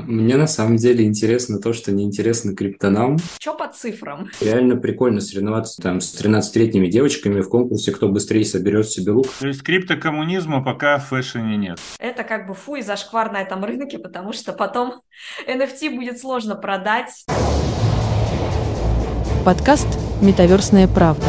Мне на самом деле интересно то, что неинтересно криптонам. Что по цифрам? Реально прикольно соревноваться там с 13-летними девочками в конкурсе, кто быстрее соберет себе лук. То есть криптокоммунизма пока в фэшне нет. Это как бы фу и зашквар на этом рынке, потому что потом NFT будет сложно продать. Подкаст «Метаверсная правда».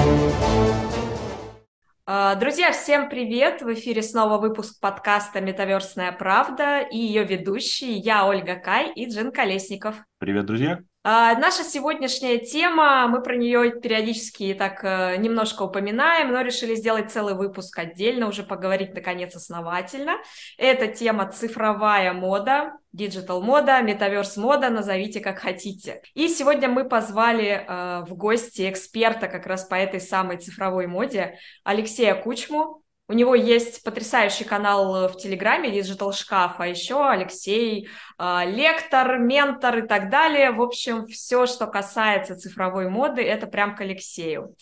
А, друзья, всем привет! В эфире снова выпуск подкаста «Метаверсная правда» и ее ведущие я, Ольга Кай и Джин Колесников. Привет, друзья! А, наша сегодняшняя тема, мы про нее периодически так э, немножко упоминаем, но решили сделать целый выпуск отдельно, уже поговорить наконец основательно. Это тема цифровая мода, digital мода, metaverse мода, назовите как хотите. И сегодня мы позвали э, в гости эксперта как раз по этой самой цифровой моде Алексея Кучму. У него есть потрясающий канал в Телеграме Digital Шкаф, а еще Алексей э, лектор, ментор и так далее. В общем, все, что касается цифровой моды, это прям к Алексею.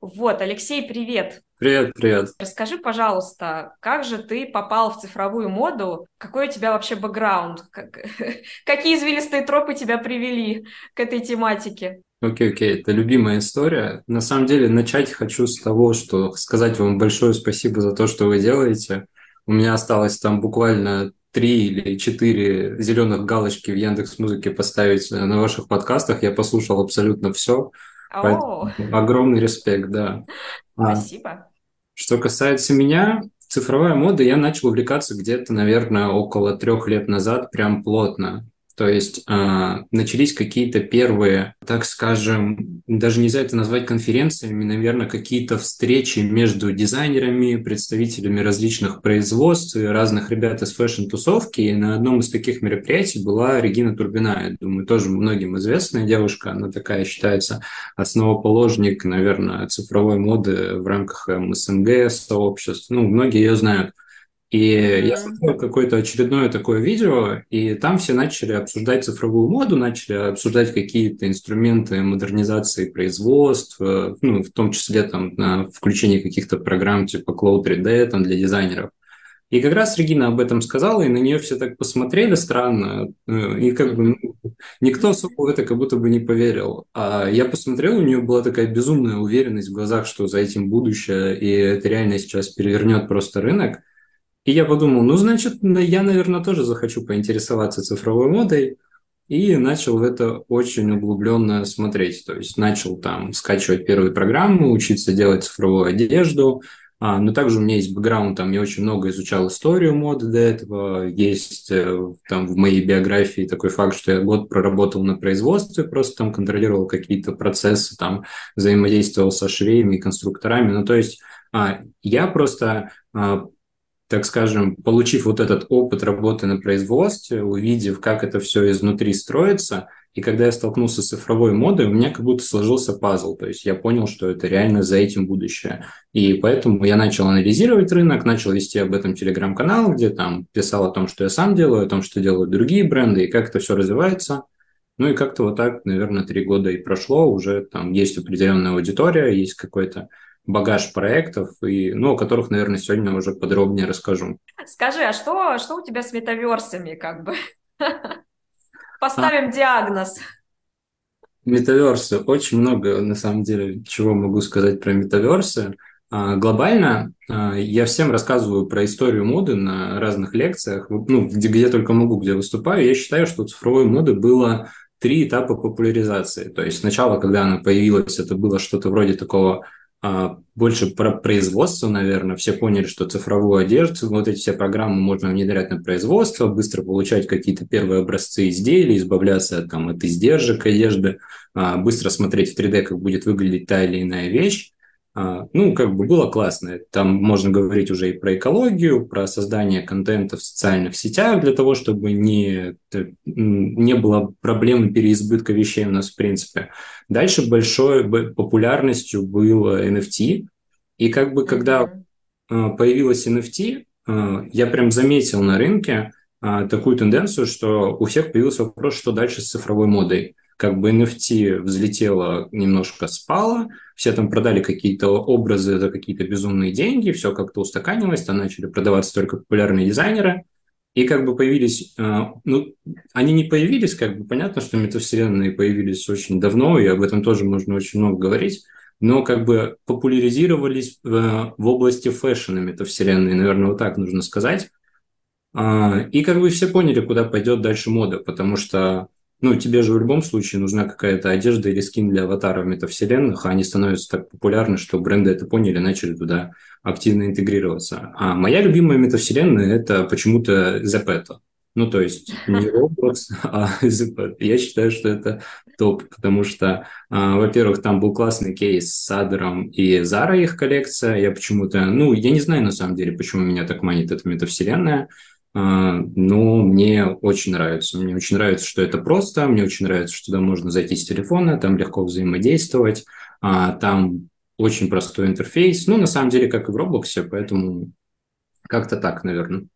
Вот, Алексей, привет. Привет, привет. Расскажи, пожалуйста, как же ты попал в цифровую моду? Какой у тебя вообще бэкграунд? Как... Какие извилистые тропы тебя привели к этой тематике? Окей, окей, это любимая история. На самом деле, начать хочу с того, что сказать вам большое спасибо за то, что вы делаете. У меня осталось там буквально три или четыре зеленых галочки в Яндекс Музыке поставить на ваших подкастах. Я послушал абсолютно все. О, огромный респект, да. А, Спасибо. Что касается меня, цифровая мода, я начал увлекаться где-то, наверное, около трех лет назад, прям плотно. То есть э, начались какие-то первые, так скажем, даже нельзя это назвать конференциями, наверное, какие-то встречи между дизайнерами, представителями различных производств и разных ребят из fashion-тусовки. И на одном из таких мероприятий была Регина Турбина. Я думаю, тоже многим известная девушка. Она такая считается основоположник, наверное, цифровой моды в рамках СНГ сообществ. Ну, многие ее знают. И mm-hmm. я смотрел какое-то очередное такое видео, и там все начали обсуждать цифровую моду, начали обсуждать какие-то инструменты модернизации производства, ну, в том числе там на включение каких-то программ типа Cloud 3D там, для дизайнеров. И как раз Регина об этом сказала, и на нее все так посмотрели странно, э, и как бы ну, никто особо в это как будто бы не поверил. А я посмотрел, у нее была такая безумная уверенность в глазах, что за этим будущее, и это реально сейчас перевернет просто рынок. И я подумал, ну, значит, я, наверное, тоже захочу поинтересоваться цифровой модой. И начал в это очень углубленно смотреть. То есть начал там скачивать первые программы, учиться делать цифровую одежду. А, но также у меня есть бэкграунд, там я очень много изучал историю моды до этого. Есть э, там в моей биографии такой факт, что я год проработал на производстве, просто там контролировал какие-то процессы, там взаимодействовал со швеями и конструкторами. Ну, то есть а, я просто а, так скажем, получив вот этот опыт работы на производстве, увидев, как это все изнутри строится, и когда я столкнулся с цифровой модой, у меня как будто сложился пазл. То есть я понял, что это реально за этим будущее. И поэтому я начал анализировать рынок, начал вести об этом телеграм-канал, где там писал о том, что я сам делаю, о том, что делают другие бренды, и как это все развивается. Ну и как-то вот так, наверное, три года и прошло, уже там есть определенная аудитория, есть какой-то багаж проектов, и, ну, о которых, наверное, сегодня уже подробнее расскажу. Скажи, а что, что у тебя с метаверсами, как бы? Поставим а. диагноз. Метаверсы. Очень много, на самом деле, чего могу сказать про метаверсы. А, глобально а, я всем рассказываю про историю моды на разных лекциях, ну, где, где только могу, где выступаю. Я считаю, что у цифровой моды было три этапа популяризации. То есть сначала, когда она появилась, это было что-то вроде такого больше про производство, наверное. Все поняли, что цифровую одежду, вот эти все программы можно внедрять на производство, быстро получать какие-то первые образцы изделий, избавляться там, от издержек одежды, а, быстро смотреть в 3D, как будет выглядеть та или иная вещь. А, ну, как бы было классно. Там можно говорить уже и про экологию, про создание контента в социальных сетях для того, чтобы не, не было проблемы переизбытка вещей у нас в принципе. Дальше большой популярностью был NFT. И как бы когда а, появилась NFT, а, я прям заметил на рынке такую тенденцию, что у всех появился вопрос, что дальше с цифровой модой как бы NFT взлетело, немножко спало, все там продали какие-то образы за какие-то безумные деньги, все как-то устаканилось, там начали продаваться только популярные дизайнеры. И как бы появились, э, ну, они не появились, как бы понятно, что метавселенные появились очень давно, и об этом тоже можно очень много говорить, но как бы популяризировались в, в области фэшена метавселенные, наверное, вот так нужно сказать. А, и как бы все поняли, куда пойдет дальше мода, потому что ну, тебе же в любом случае нужна какая-то одежда или скин для аватара в метавселенных, а они становятся так популярны, что бренды это поняли, начали туда активно интегрироваться. А моя любимая метавселенная – это почему-то Zepetto. Ну, то есть не Roblox, а Zepetto. Я считаю, что это топ, потому что, а, во-первых, там был классный кейс с Адером и Зара их коллекция. Я почему-то, ну, я не знаю на самом деле, почему меня так манит эта метавселенная. А, но мне очень нравится. Мне очень нравится, что это просто, мне очень нравится, что туда можно зайти с телефона, там легко взаимодействовать, а, там очень простой интерфейс. Ну, на самом деле, как и в Роблоксе, поэтому как-то так, наверное.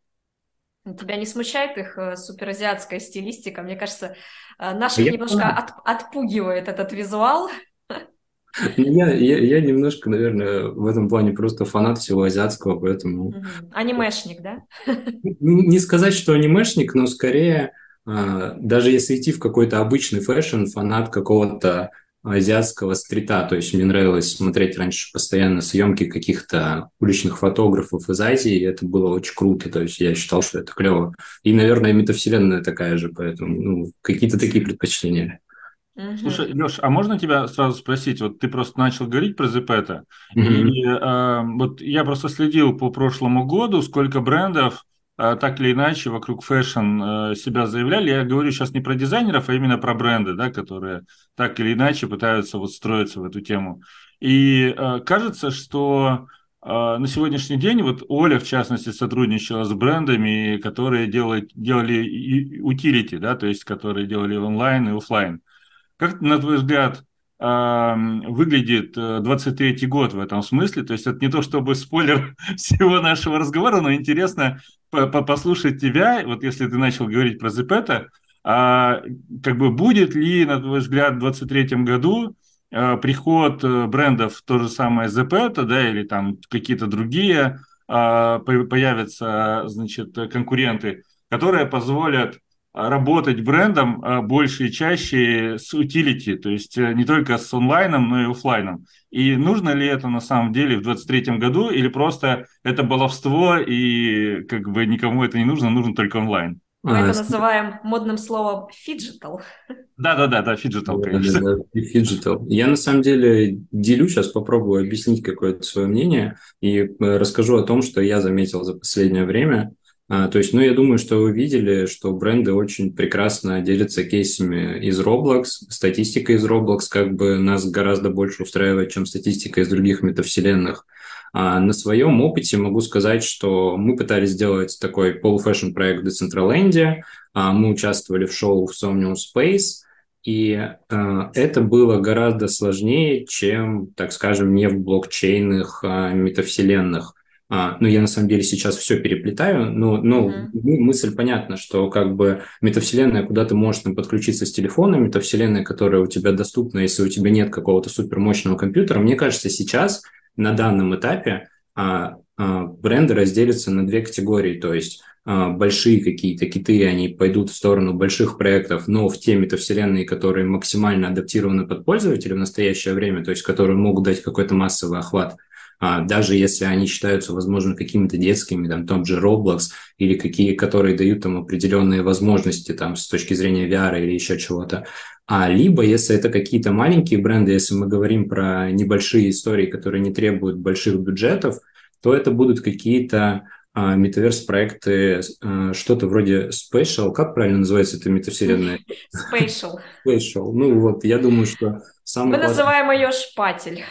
Тебя не смущает их э, суперазиатская стилистика? Мне кажется, э, наших я немножко от, отпугивает этот визуал. Я, я, я немножко, наверное, в этом плане просто фанат всего азиатского, поэтому... Анимешник, да? Не сказать, что анимешник, но скорее, а, даже если идти в какой-то обычный fashion, фанат какого-то азиатского street а. То есть мне нравилось смотреть раньше постоянно съемки каких-то уличных фотографов из Азии, и это было очень круто. То есть я считал, что это клево. И, наверное, метавселенная такая же, поэтому ну, какие-то такие предпочтения. Слушай, Леш, а можно тебя сразу спросить? Вот ты просто начал говорить про Zepeto, угу. и э, вот я просто следил по прошлому году, сколько брендов э, так или иначе вокруг fashion э, себя заявляли. Я говорю сейчас не про дизайнеров, а именно про бренды, да, которые так или иначе пытаются вот строиться в эту тему. И э, кажется, что э, на сегодняшний день вот Оля, в частности, сотрудничала с брендами, которые делают, делали утилити, да, то есть которые делали онлайн и офлайн. Как, на твой взгляд, выглядит 23-й э, год в этом смысле? То есть это не то чтобы спойлер всего нашего разговора, но интересно послушать тебя, вот если ты начал говорить про Зепета, а как бы будет ли, на твой взгляд, в 23 году э, приход э, брендов то же самое Зепета, да, или там какие-то другие а, появятся, значит, конкуренты, которые позволят работать брендом а, больше и чаще с утилити, то есть э, не только с онлайном, но и офлайном. И нужно ли это на самом деле в 2023 году, или просто это баловство, и как бы никому это не нужно, нужно только онлайн? Мы а, это называем модным словом phygital. Да-да-да, да, phygital, конечно. Да, да, phygital. Я на самом деле делю, сейчас попробую объяснить какое-то свое мнение и э, расскажу о том, что я заметил за последнее время. А, то есть, ну, я думаю, что вы видели, что бренды очень прекрасно делятся кейсами из Roblox. Статистика из Roblox как бы нас гораздо больше устраивает, чем статистика из других метавселенных. А на своем опыте могу сказать, что мы пытались сделать такой полу fashion проект в Decentraland, а мы участвовали в шоу в Somnium Space, и э, это было гораздо сложнее, чем, так скажем, не в блокчейнах э, метавселенных. А, ну, я на самом деле сейчас все переплетаю, но, но mm-hmm. мысль понятна, что как бы метавселенная, куда ты можешь там подключиться с телефона, метавселенная, которая у тебя доступна, если у тебя нет какого-то супермощного компьютера, мне кажется, сейчас на данном этапе а, а, бренды разделятся на две категории, то есть а, большие какие-то киты, они пойдут в сторону больших проектов, но в те метавселенные, которые максимально адаптированы под пользователя в настоящее время, то есть которые могут дать какой-то массовый охват – даже если они считаются, возможно, какими-то детскими, там, том же Roblox, или какие, которые дают там определенные возможности там с точки зрения VR или еще чего-то. А либо, если это какие-то маленькие бренды, если мы говорим про небольшие истории, которые не требуют больших бюджетов, то это будут какие-то а, метаверс-проекты, а, что-то вроде Spatial. Как правильно называется эта метавселенная? Spatial. Spatial. Ну вот, я думаю, что самый... Мы называем ее шпатель.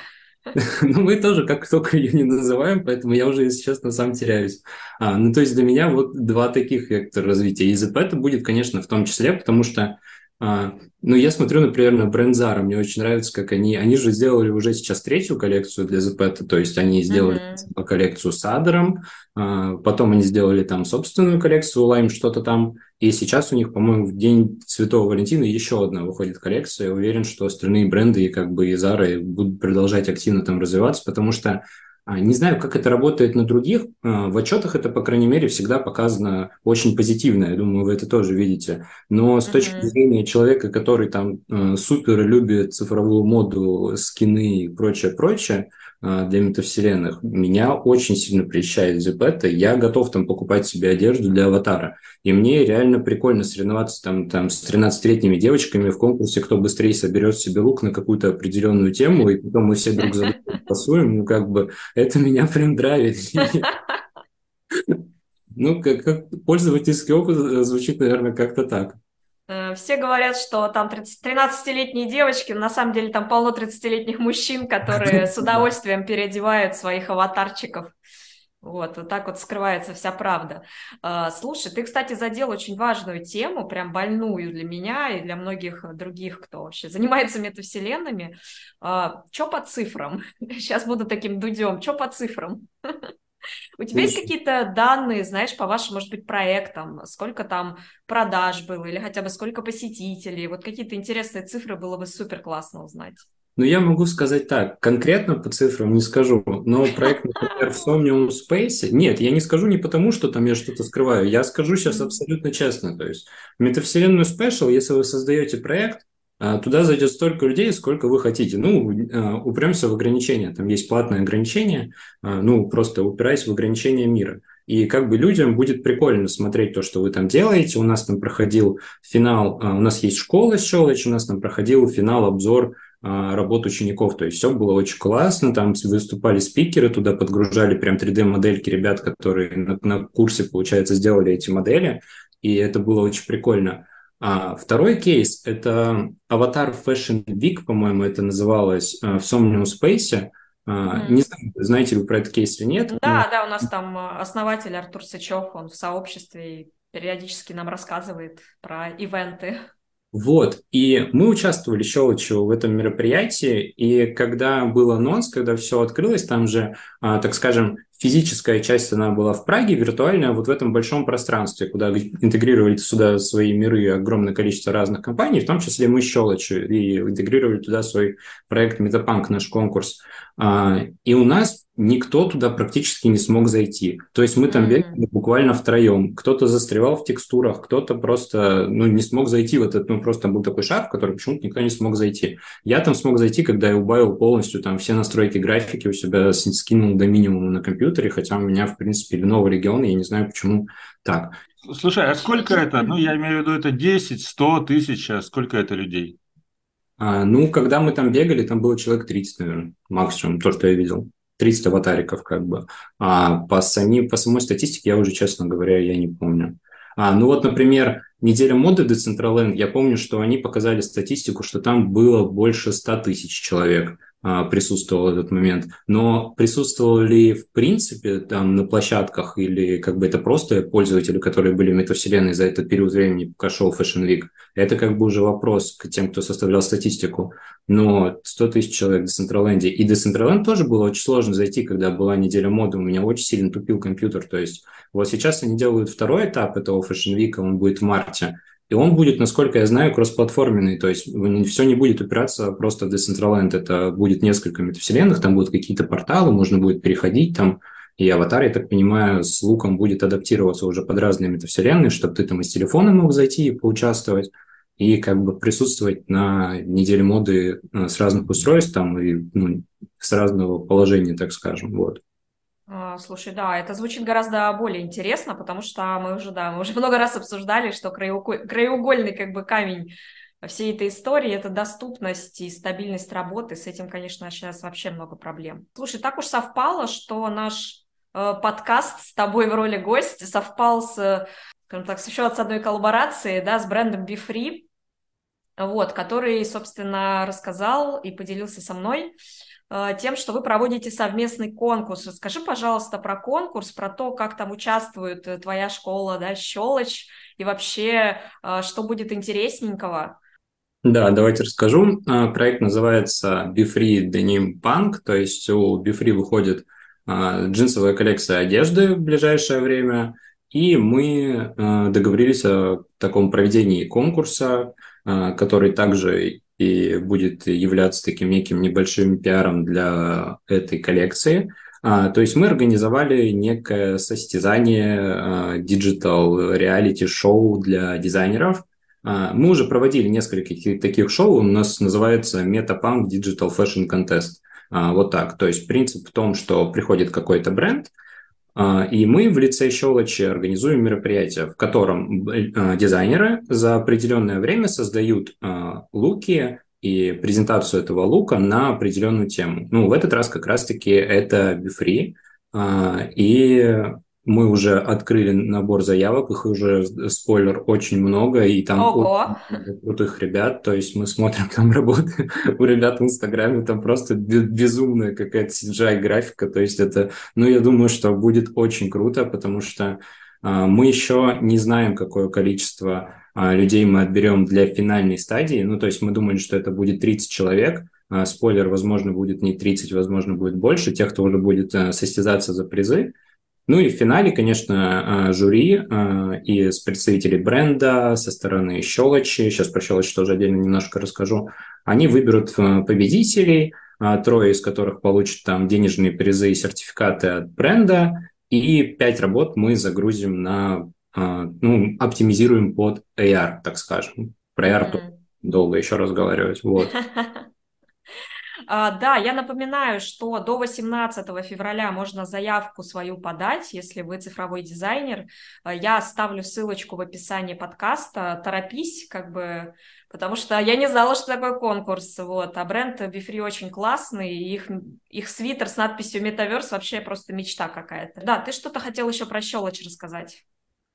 Ну, мы тоже как только ее не называем, поэтому я уже, если честно, сам теряюсь. А, ну, то есть для меня вот два таких вектора развития. И ЗП это будет, конечно, в том числе, потому что ну, я смотрю, например, на бренд Zara. Мне очень нравится, как они... Они же сделали уже сейчас третью коллекцию для ZP, то есть они сделали mm-hmm. коллекцию с Адером, а, потом они сделали там собственную коллекцию Lime, что-то там, и сейчас у них, по-моему, в День Святого Валентина еще одна выходит коллекция. Я уверен, что остальные бренды, и как бы и Zara, будут продолжать активно там развиваться, потому что А, не знаю, как это работает на других. А, в отчетах это, по крайней мере, всегда показано очень позитивно. Я думаю, вы это тоже видите. Но с точки зрения человека, который там э, супер любит цифровую моду, скины и прочее, прочее, а, для метавселенных. Меня очень сильно прельщает Зипета. Я готов там покупать себе одежду для аватара. И мне реально прикольно соревноваться там, там с 13-летними девочками в конкурсе, кто быстрее соберет себе лук на какую-то определенную тему, и потом мы все друг за другом пасуем. Ну, как бы, это меня прям драйвит. Ну, как, как пользовательский опыт звучит, наверное, как-то так. Э, все говорят, что там 13-летние девочки, на самом деле там полно 30-летних мужчин, которые с удовольствием переодевают своих аватарчиков. Вот, вот так вот скрывается вся правда. Э, слушай, ты, кстати, задел очень важную тему, прям больную для меня и для многих других, кто вообще занимается метавселенными. Э, Что по цифрам? Сейчас буду таким дудем. Что по цифрам? У тебя есть какие-то данные, знаешь, по вашим, может быть, проектам, сколько там продаж было, или хотя бы сколько посетителей, вот какие-то интересные цифры было бы супер классно узнать. Ну, я могу сказать так, конкретно по цифрам не скажу, но проект, например, в Somnium Space, нет, я не скажу не потому, что там я что-то скрываю, я скажу сейчас абсолютно честно, то есть метавселенную Special, если вы создаете проект, туда зайдет столько людей, сколько вы хотите. Ну, а, упремся в ограничения. Там есть платное ограничение. А, ну, просто упираясь в ограничения мира. И как бы людям будет прикольно смотреть то, что вы там делаете. У нас там проходил финал, у нас есть школа Щелочь, у нас там проходил финал, обзор работ учеников. То есть все было очень классно, там выступали спикеры, туда подгружали прям 3D-модельки ребят, которые на, на курсе, получается, сделали эти модели, и это было очень прикольно. А второй кейс – это Avatar Fashion Week, по-моему, это называлось э, в Somnium Space. Mm. Не знаю, знаете вы про этот кейс или нет. Да, но... да, у нас там э, основатель Артур Сычев, он в сообществе и периодически нам рассказывает про ивенты. Вот, и мы участвовали Щелочью в этом мероприятии, и когда был анонс, когда все открылось, там же, а, так скажем, физическая часть, она была в Праге, виртуальная вот в этом большом пространстве, куда интегрировали сюда свои миры огромное количество разных компаний, в том числе мы Щелочь, и интегрировали туда свой проект Метапанк, наш конкурс. А, и у нас никто туда практически не смог зайти. То есть мы там mm-hmm. бегали буквально втроем. Кто-то застревал в текстурах, кто-то просто ну, не смог зайти в этот, ну просто был такой шар, в который почему-то никто не смог зайти. Я там смог зайти, когда я убавил полностью там все настройки графики у себя, скинул до минимума на компьютере, хотя у меня, в принципе, новый регион, я не знаю, почему так. Слушай, а сколько это? Ну, я имею в виду, это 10, 100, тысяча, сколько это людей? А, ну, когда мы там бегали, там было человек 30, наверное, максимум, то, что я видел. 30 аватариков как бы. А по, сами, по самой статистике я уже, честно говоря, я не помню. А, ну вот, например, неделя моды Decentraland, я помню, что они показали статистику, что там было больше 100 тысяч человек. А, присутствовал этот момент. Но присутствовал ли в принципе там на площадках или как бы это просто пользователи, которые были в метавселенной за этот период времени, пока шел Fashion Week? Это как бы уже вопрос к тем, кто составлял статистику. Но 100 тысяч человек в Decentraland. И Decentraland тоже было очень сложно зайти, когда была неделя моды. У меня очень сильно тупил компьютер. То есть вот сейчас они делают второй этап этого Fashion Week, он будет в марте. И он будет, насколько я знаю, кроссплатформенный, то есть все не будет упираться просто в Decentraland, это будет несколько метавселенных, там будут какие-то порталы, можно будет переходить там, и аватар, я так понимаю, с луком будет адаптироваться уже под разные метавселенные, чтобы ты там из телефона мог зайти и поучаствовать, и как бы присутствовать на неделе моды э, с разных устройств там и ну, с разного положения, так скажем, вот. А, слушай, да, это звучит гораздо более интересно, потому что мы уже, да, мы уже много раз обсуждали, что краеугольный как бы камень всей этой истории – это доступность и стабильность работы. С этим, конечно, сейчас вообще много проблем. Слушай, так уж совпало, что наш э, подкаст с тобой в роли гостя совпал с, скажем так, еще с одной коллаборацией, да, с брендом BeFree, вот, который, собственно, рассказал и поделился со мной тем, что вы проводите совместный конкурс. Расскажи, пожалуйста, про конкурс, про то, как там участвует э, твоя школа, да, Щелочь, и вообще, э, что будет интересненького. Да, давайте расскажу. Проект называется BeFree Denim Punk, то есть у BeFree выходит джинсовая коллекция одежды в ближайшее время, и мы договорились о таком проведении конкурса, который также и будет являться таким неким небольшим пиаром для этой коллекции. А, то есть мы организовали некое состязание а, диgital reality шоу для дизайнеров. А, мы уже проводили несколько таких шоу, у нас называется Metapunk Digital Fashion Contest. А, вот так. То есть принцип в том, что приходит какой-то бренд, и мы в лице Щелочи организуем мероприятие, в котором а, дизайнеры за определенное время создают луки и презентацию этого лука на определенную тему. Ну, в этот раз как раз-таки это Бифри, и мы уже открыли набор заявок, их уже, спойлер, очень много, и там Ого. очень крутых ребят, то есть мы смотрим там работы у ребят в Инстаграме, там просто безумная какая-то CGI-графика, то есть это, ну, я думаю, что будет очень круто, потому что а, мы еще не знаем, какое количество а, людей мы отберем для финальной стадии, ну, то есть мы думали, что это будет 30 человек, а, спойлер, возможно, будет не 30, возможно, будет больше, тех, кто уже будет а, состязаться за призы, ну и в финале, конечно, а, жюри а, из представителей бренда со стороны Щелочи, сейчас про Щелочь тоже отдельно немножко расскажу, они выберут а, победителей, трое из которых получат там денежные призы и сертификаты от бренда, и пять работ мы загрузим на, ну, оптимизируем под AR, так скажем. Про AR mm-hmm. долго еще разговаривать, вот. А, да, я напоминаю, что до 18 февраля можно заявку свою подать, если вы цифровой дизайнер. А, я оставлю ссылочку в описании подкаста. Торопись, как бы, потому что я не знала, что такое конкурс. Вот. А бренд Бифри очень классный, и их, их свитер с надписью Metaverse вообще просто мечта какая-то. Да, ты что-то хотел еще про щелочь рассказать.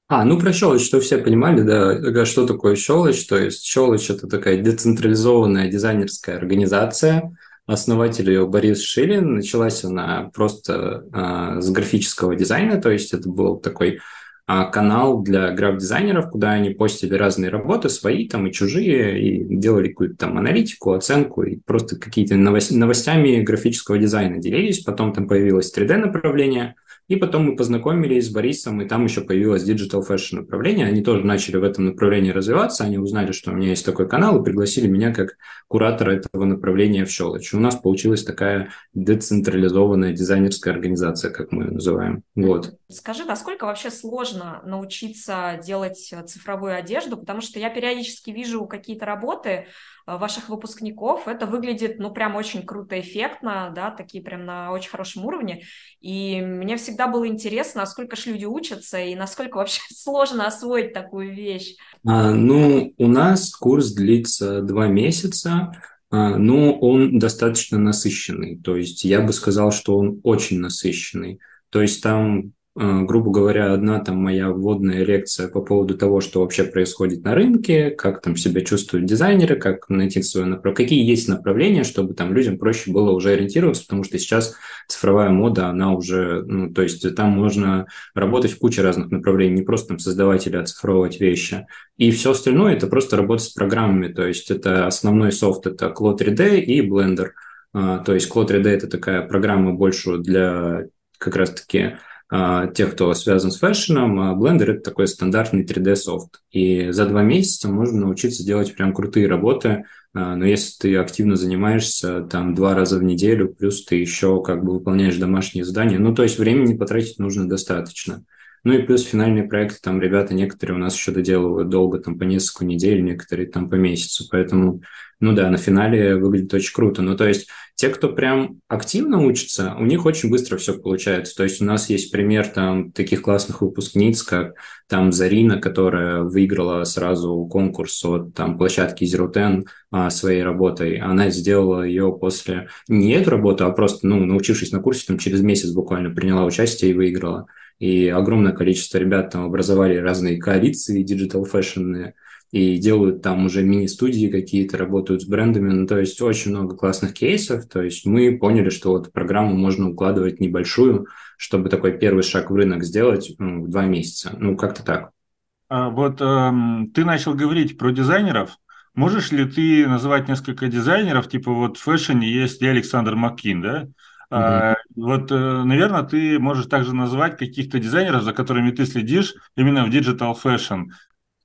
А, ну про щелочь, что все понимали, да, что такое щелочь. То есть щелочь – это такая децентрализованная дизайнерская организация, основатель ее Борис Шилин. Началась она просто а, с графического дизайна, то есть это был такой а, канал для граф-дизайнеров, куда они постили разные работы, свои там и чужие, и делали какую-то там аналитику, оценку, и просто какие-то новостями графического дизайна делились. Потом там появилось 3D-направление – и потом мы познакомились с Борисом, и там еще появилось Digital Fashion направление. Они тоже начали в этом направлении развиваться. Они узнали, что у меня есть такой канал, и пригласили меня как куратора этого направления в Щелочь. У нас получилась такая децентрализованная дизайнерская организация, как мы ее называем. Вот. Скажи, насколько вообще сложно научиться делать цифровую одежду? Потому что я периодически вижу какие-то работы, Э, ваших выпускников. Это выглядит, ну, прям очень круто, эффектно, да, такие прям на очень хорошем уровне. И мне всегда было интересно, насколько же люди учатся и насколько вообще сложно освоить такую вещь. А, ну, у нас курс длится два месяца, а, но он достаточно насыщенный. То есть я бы сказал, что он очень насыщенный. То есть там Э, грубо говоря, одна там моя вводная лекция по поводу того, что вообще происходит на рынке, как там себя чувствуют дизайнеры, как найти свое направление, какие есть направления, чтобы там людям проще было уже ориентироваться, потому что сейчас цифровая мода, она уже, ну, то есть там можно работать в куче разных направлений, не просто там создавать или оцифровывать вещи. И все остальное – это просто работа с программами, то есть это основной софт – это Cloud 3D и Blender. А, то есть Cloud 3D – это такая программа больше для как раз-таки тех, кто связан с фэшном, а Blender – это такой стандартный 3D-софт. И за два месяца можно научиться делать прям крутые работы, а, но если ты активно занимаешься там два раза в неделю, плюс ты еще как бы выполняешь домашние задания, ну, то есть времени потратить нужно достаточно. Ну и плюс финальные проекты, там ребята некоторые у нас еще доделывают долго, там по несколько недель, некоторые там по месяцу, поэтому, ну да, на финале выглядит очень круто. Ну то есть те, кто прям активно учится, у них очень быстро все получается. То есть у нас есть пример там таких классных выпускниц, как там Зарина, которая выиграла сразу конкурс от там площадки Zero Ten а, своей работой. Она сделала ее после не эту работу, а просто, ну, научившись на курсе, там через месяц буквально приняла участие и выиграла и огромное количество ребят там образовали разные коалиции digital fashion и делают там уже мини-студии какие-то, работают с брендами, ну, то есть очень много классных кейсов, то есть мы поняли, что вот программу можно укладывать небольшую, чтобы такой первый шаг в рынок сделать ну, в два месяца, ну, как-то так. А вот эм, ты начал говорить про дизайнеров, можешь ли ты называть несколько дизайнеров, типа вот в фэшне есть Александр Маккин, да? А, вот, э, наверное, ты можешь также назвать каких-то дизайнеров, за которыми ты следишь именно в Digital Fashion.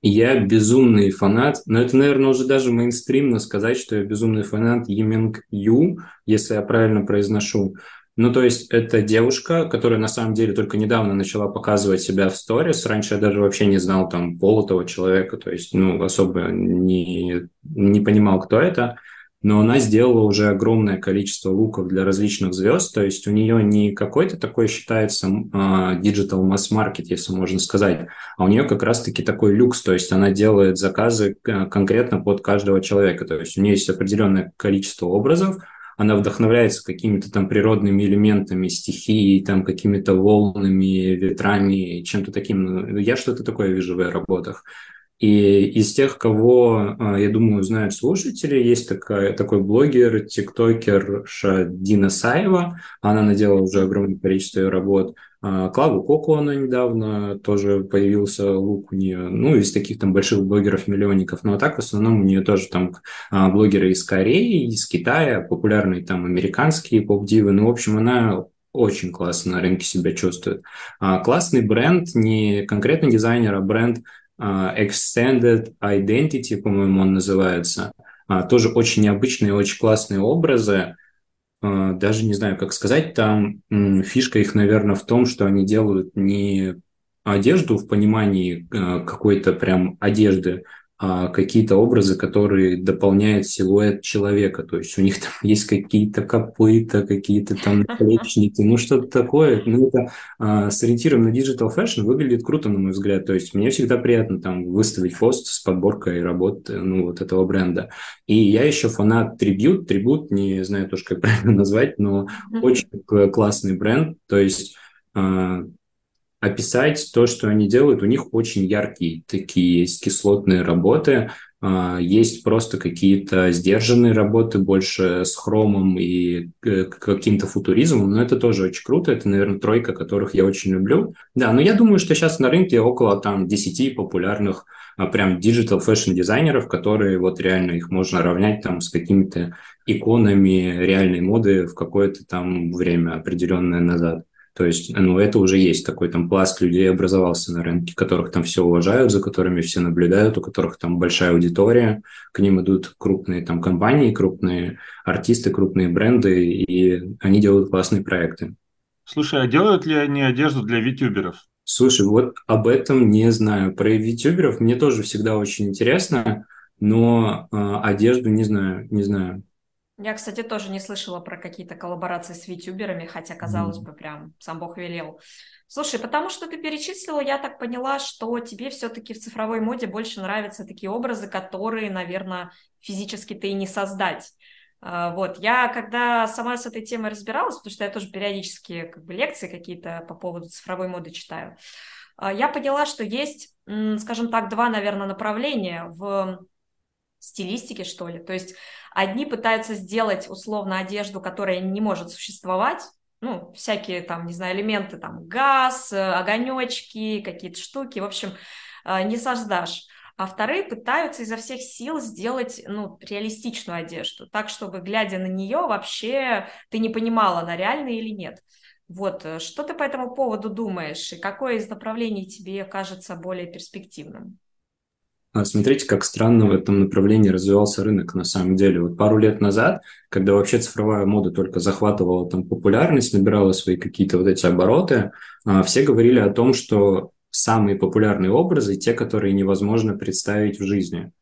Я безумный фанат, но это, наверное, уже даже мейнстримно сказать, что я безумный фанат Еминг Ю, если я правильно произношу. Ну, то есть это девушка, которая на самом деле только недавно начала показывать себя в сторис. Раньше я даже вообще не знал там пол этого человека, то есть, ну, особо не, не понимал, кто это но она сделала уже огромное количество луков для различных звезд, то есть у нее не какой-то такой считается digital mass market, если можно сказать, а у нее как раз-таки такой люкс, то есть она делает заказы конкретно под каждого человека, то есть у нее есть определенное количество образов, она вдохновляется какими-то там природными элементами, стихией, там какими-то волнами, ветрами, чем-то таким. Ну, я что-то такое вижу в ее работах. И из тех, кого, а, я думаю, знают слушатели, есть такая, такой блогер, тиктокер Дина Саева. Она наделала уже огромное количество работ. А, Клаву Коку она недавно тоже появился лук у нее. Ну, из таких там больших блогеров-миллионников. Но а так в основном у нее тоже там блогеры из Кореи, из Китая, популярные там американские поп-дивы. Ну, в общем, она очень классно на рынке себя чувствует. классный бренд, не конкретно дизайнер, а бренд – а, Extended Identity, по-моему, он называется. А, тоже очень необычные, очень классные образы. А, даже не знаю, как сказать, там фишка их, наверное, в том, что они делают не одежду в понимании какой-то прям одежды, а, какие-то образы, которые дополняют силуэт человека. То есть у них там есть какие-то копыта, какие-то там наплечники, ну что-то такое. Ну это а, с ориентиром на digital fashion выглядит круто, на мой взгляд. То есть мне всегда приятно там выставить пост с подборкой работ ну, вот этого бренда. И я еще фанат Tribute. Tribute, не знаю тоже, как правильно назвать, но очень классный бренд. То есть а, описать то, что они делают. У них очень яркие такие есть кислотные работы, а, есть просто какие-то сдержанные работы, больше с хромом и э, каким-то футуризмом, но это тоже очень круто, это, наверное, тройка, которых я очень люблю. Да, но я думаю, что сейчас на рынке около там 10 популярных а, прям digital fashion дизайнеров, которые вот реально их можно равнять там с какими-то иконами реальной моды в какое-то там время определенное назад. То есть, ну, это уже есть такой там пласт людей образовался на рынке, которых там все уважают, за которыми все наблюдают, у которых там большая аудитория, к ним идут крупные там компании, крупные артисты, крупные бренды, и они делают классные проекты. Слушай, а делают ли они одежду для витюберов? Слушай, вот об этом не знаю. Про витюберов мне тоже всегда очень интересно, но э, одежду не знаю, не знаю. Я, кстати, тоже не слышала про какие-то коллаборации с витюберами, хотя, казалось mm. бы, прям сам Бог велел. Слушай, потому что ты перечислила, я так поняла, что тебе все-таки в цифровой моде больше нравятся такие образы, которые, наверное, физически ты и не создать. А, вот, я когда сама с этой темой разбиралась, потому что я тоже периодически как бы лекции какие-то по поводу цифровой моды читаю, а, я поняла, что есть, скажем так, два, наверное, направления в стилистике, что ли. То есть Одни пытаются сделать условно одежду, которая не может существовать, ну, всякие там, не знаю, элементы, там, газ, э, огонечки, какие-то штуки, в общем, э, не создашь. А вторые пытаются изо всех сил сделать, ну, реалистичную одежду, так, чтобы, глядя на нее, вообще ты не понимала, она реальная или нет. Вот, э, что ты по этому поводу думаешь, и какое из направлений тебе кажется более перспективным? А, смотрите, как странно в этом направлении развивался рынок на самом деле. Вот пару лет назад, когда вообще цифровая мода только захватывала там популярность, набирала свои какие-то вот эти обороты, а, все говорили о том, что самые популярные образы – те, которые невозможно представить в жизни.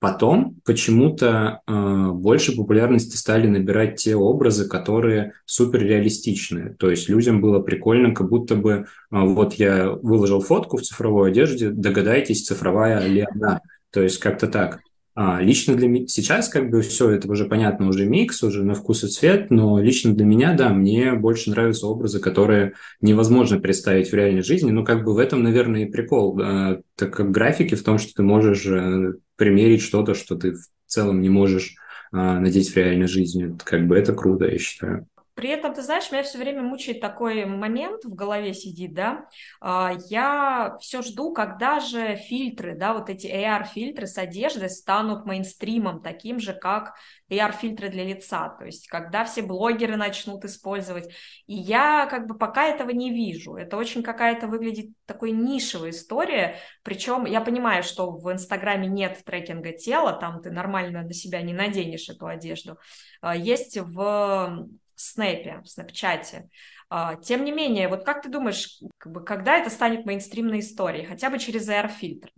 Потом почему-то э, больше популярности стали набирать те образы, которые суперреалистичные. То есть людям было прикольно, как будто бы э, вот я выложил фотку в цифровой одежде, догадайтесь, цифровая ли она. То есть как-то так. А, лично для меня сейчас как бы все это уже понятно, уже микс, уже на вкус и цвет, но лично для меня, да, мне больше нравятся образы, которые невозможно представить в реальной жизни. Ну, как бы в этом, наверное, и прикол, э, так как графики в том, что ты можешь э, примерить что-то, что ты в целом не можешь э, надеть в реальной жизни. Как бы это круто, я считаю. При этом, ты знаешь, меня все время мучает такой момент в голове сидит, да, а, я все жду, когда же фильтры, да, вот эти AR-фильтры с одеждой станут мейнстримом, таким же, как AR-фильтры для лица, то есть когда все блогеры начнут использовать, и я как бы пока этого не вижу, это очень какая-то выглядит такой нишевая история, причем я понимаю, что в Инстаграме нет трекинга тела, там ты нормально на себя не наденешь эту одежду, а, есть в в Снэпе, в Снэпчате. А, тем не менее, вот как ты думаешь, когда это станет мейнстримной историей, хотя бы через AR-фильтр?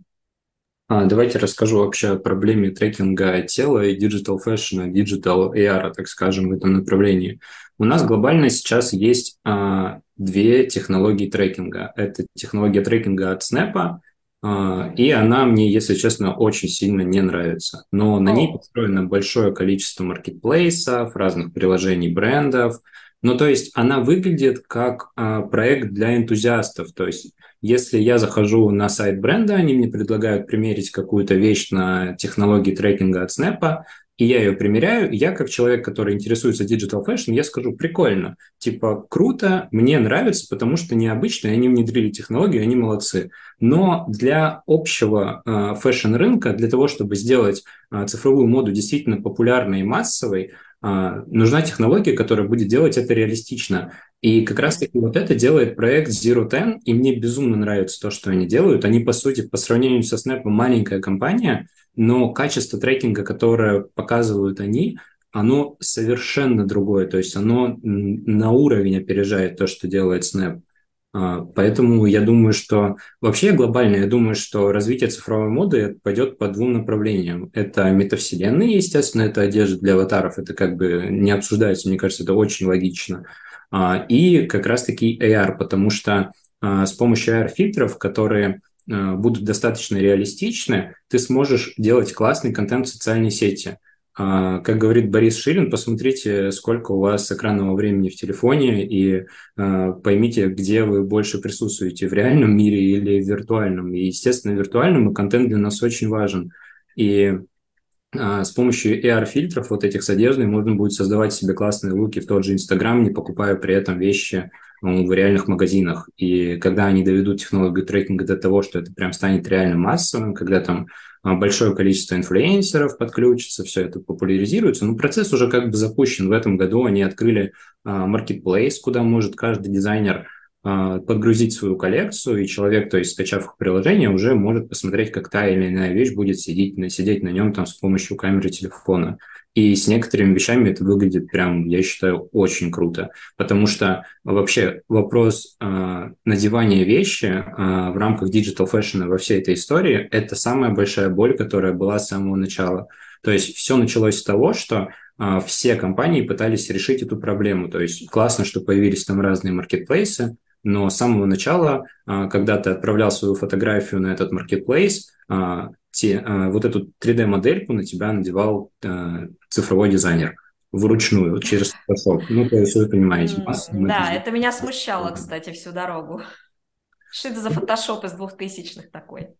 А, давайте расскажу вообще о проблеме трекинга тела и digital fashion, digital AR, так скажем, в этом направлении. У нас глобально сейчас есть а, две технологии трекинга. Это технология трекинга от Snap, и она мне, если честно, очень сильно не нравится. Но на ней построено большое количество маркетплейсов, разных приложений брендов. Ну, то есть она выглядит как а, проект для энтузиастов. То есть если я захожу на сайт бренда, они мне предлагают примерить какую-то вещь на технологии трекинга от Snap, и я ее примеряю, я как человек, который интересуется digital fashion, я скажу, прикольно, типа, круто, мне нравится, потому что необычно, они внедрили технологию, они молодцы. Но для общего э, fashion-рынка, для того, чтобы сделать э, цифровую моду действительно популярной и массовой, э, нужна технология, которая будет делать это реалистично. И как раз-таки вот это делает проект Zero Ten, и мне безумно нравится то, что они делают. Они, по сути, по сравнению со Snap, маленькая компания – но качество трекинга, которое показывают они, оно совершенно другое, то есть оно на уровень опережает то, что делает Snap. А, поэтому я думаю, что вообще глобально, я думаю, что развитие цифровой моды пойдет по двум направлениям. Это метавселенные, естественно, это одежда для аватаров, это как бы не обсуждается, мне кажется, это очень логично. А, и как раз-таки AR, потому что а, с помощью AR-фильтров, которые Э, будут достаточно реалистичны, ты сможешь делать классный контент в социальной сети. А, как говорит Борис Шилин, посмотрите, сколько у вас экранного времени в телефоне и а, поймите, где вы больше присутствуете, в реальном мире или в виртуальном. И, естественно, в виртуальном контент для нас очень важен. И а, с помощью AR-фильтров вот этих с одеждой можно будет создавать себе классные луки в тот же Инстаграм, не покупая при этом вещи в реальных магазинах. И когда они доведут технологию трекинга до того, что это прям станет реально массовым, когда там а, большое количество инфлюенсеров подключится, все это популяризируется. Ну, процесс уже как бы запущен. В этом году они открыли маркетплейс, куда может каждый дизайнер а, подгрузить свою коллекцию, и человек, то есть скачав приложение, уже может посмотреть, как та или иная вещь будет сидеть, сидеть на нем там с помощью камеры телефона. И с некоторыми вещами это выглядит прям, я считаю, очень круто. Потому что вообще вопрос э, надевания вещи э, в рамках digital fashion а во всей этой истории – это самая большая боль, которая была с самого начала. То есть все началось с того, что э, все компании пытались решить эту проблему. То есть классно, что появились там разные маркетплейсы, но с самого начала, когда ты отправлял свою фотографию на этот маркетплейс, те, а, вот эту 3D-модельку на тебя надевал а, цифровой дизайнер вручную, через Photoshop. Ну, то есть вы понимаете. Mm, да, это меня смущало, кстати, всю дорогу. Что это за фотошоп из двухтысячных такой?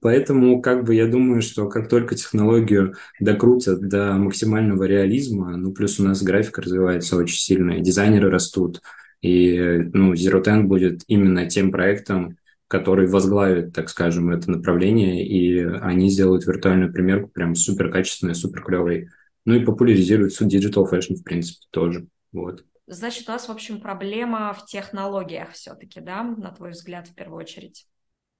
Поэтому, как бы, я думаю, что как только технологию докрутят до максимального реализма, ну, плюс у нас графика развивается очень сильно, и дизайнеры растут, и, ну, Zero Ten будет именно тем проектом, который возглавит, так скажем, это направление, и они сделают виртуальную примерку прям супер качественной, супер клевой. Ну и популяризируют суть digital fashion, в принципе, тоже. Вот. Значит, у нас, в общем, проблема в технологиях все-таки, да, на твой взгляд, в первую очередь?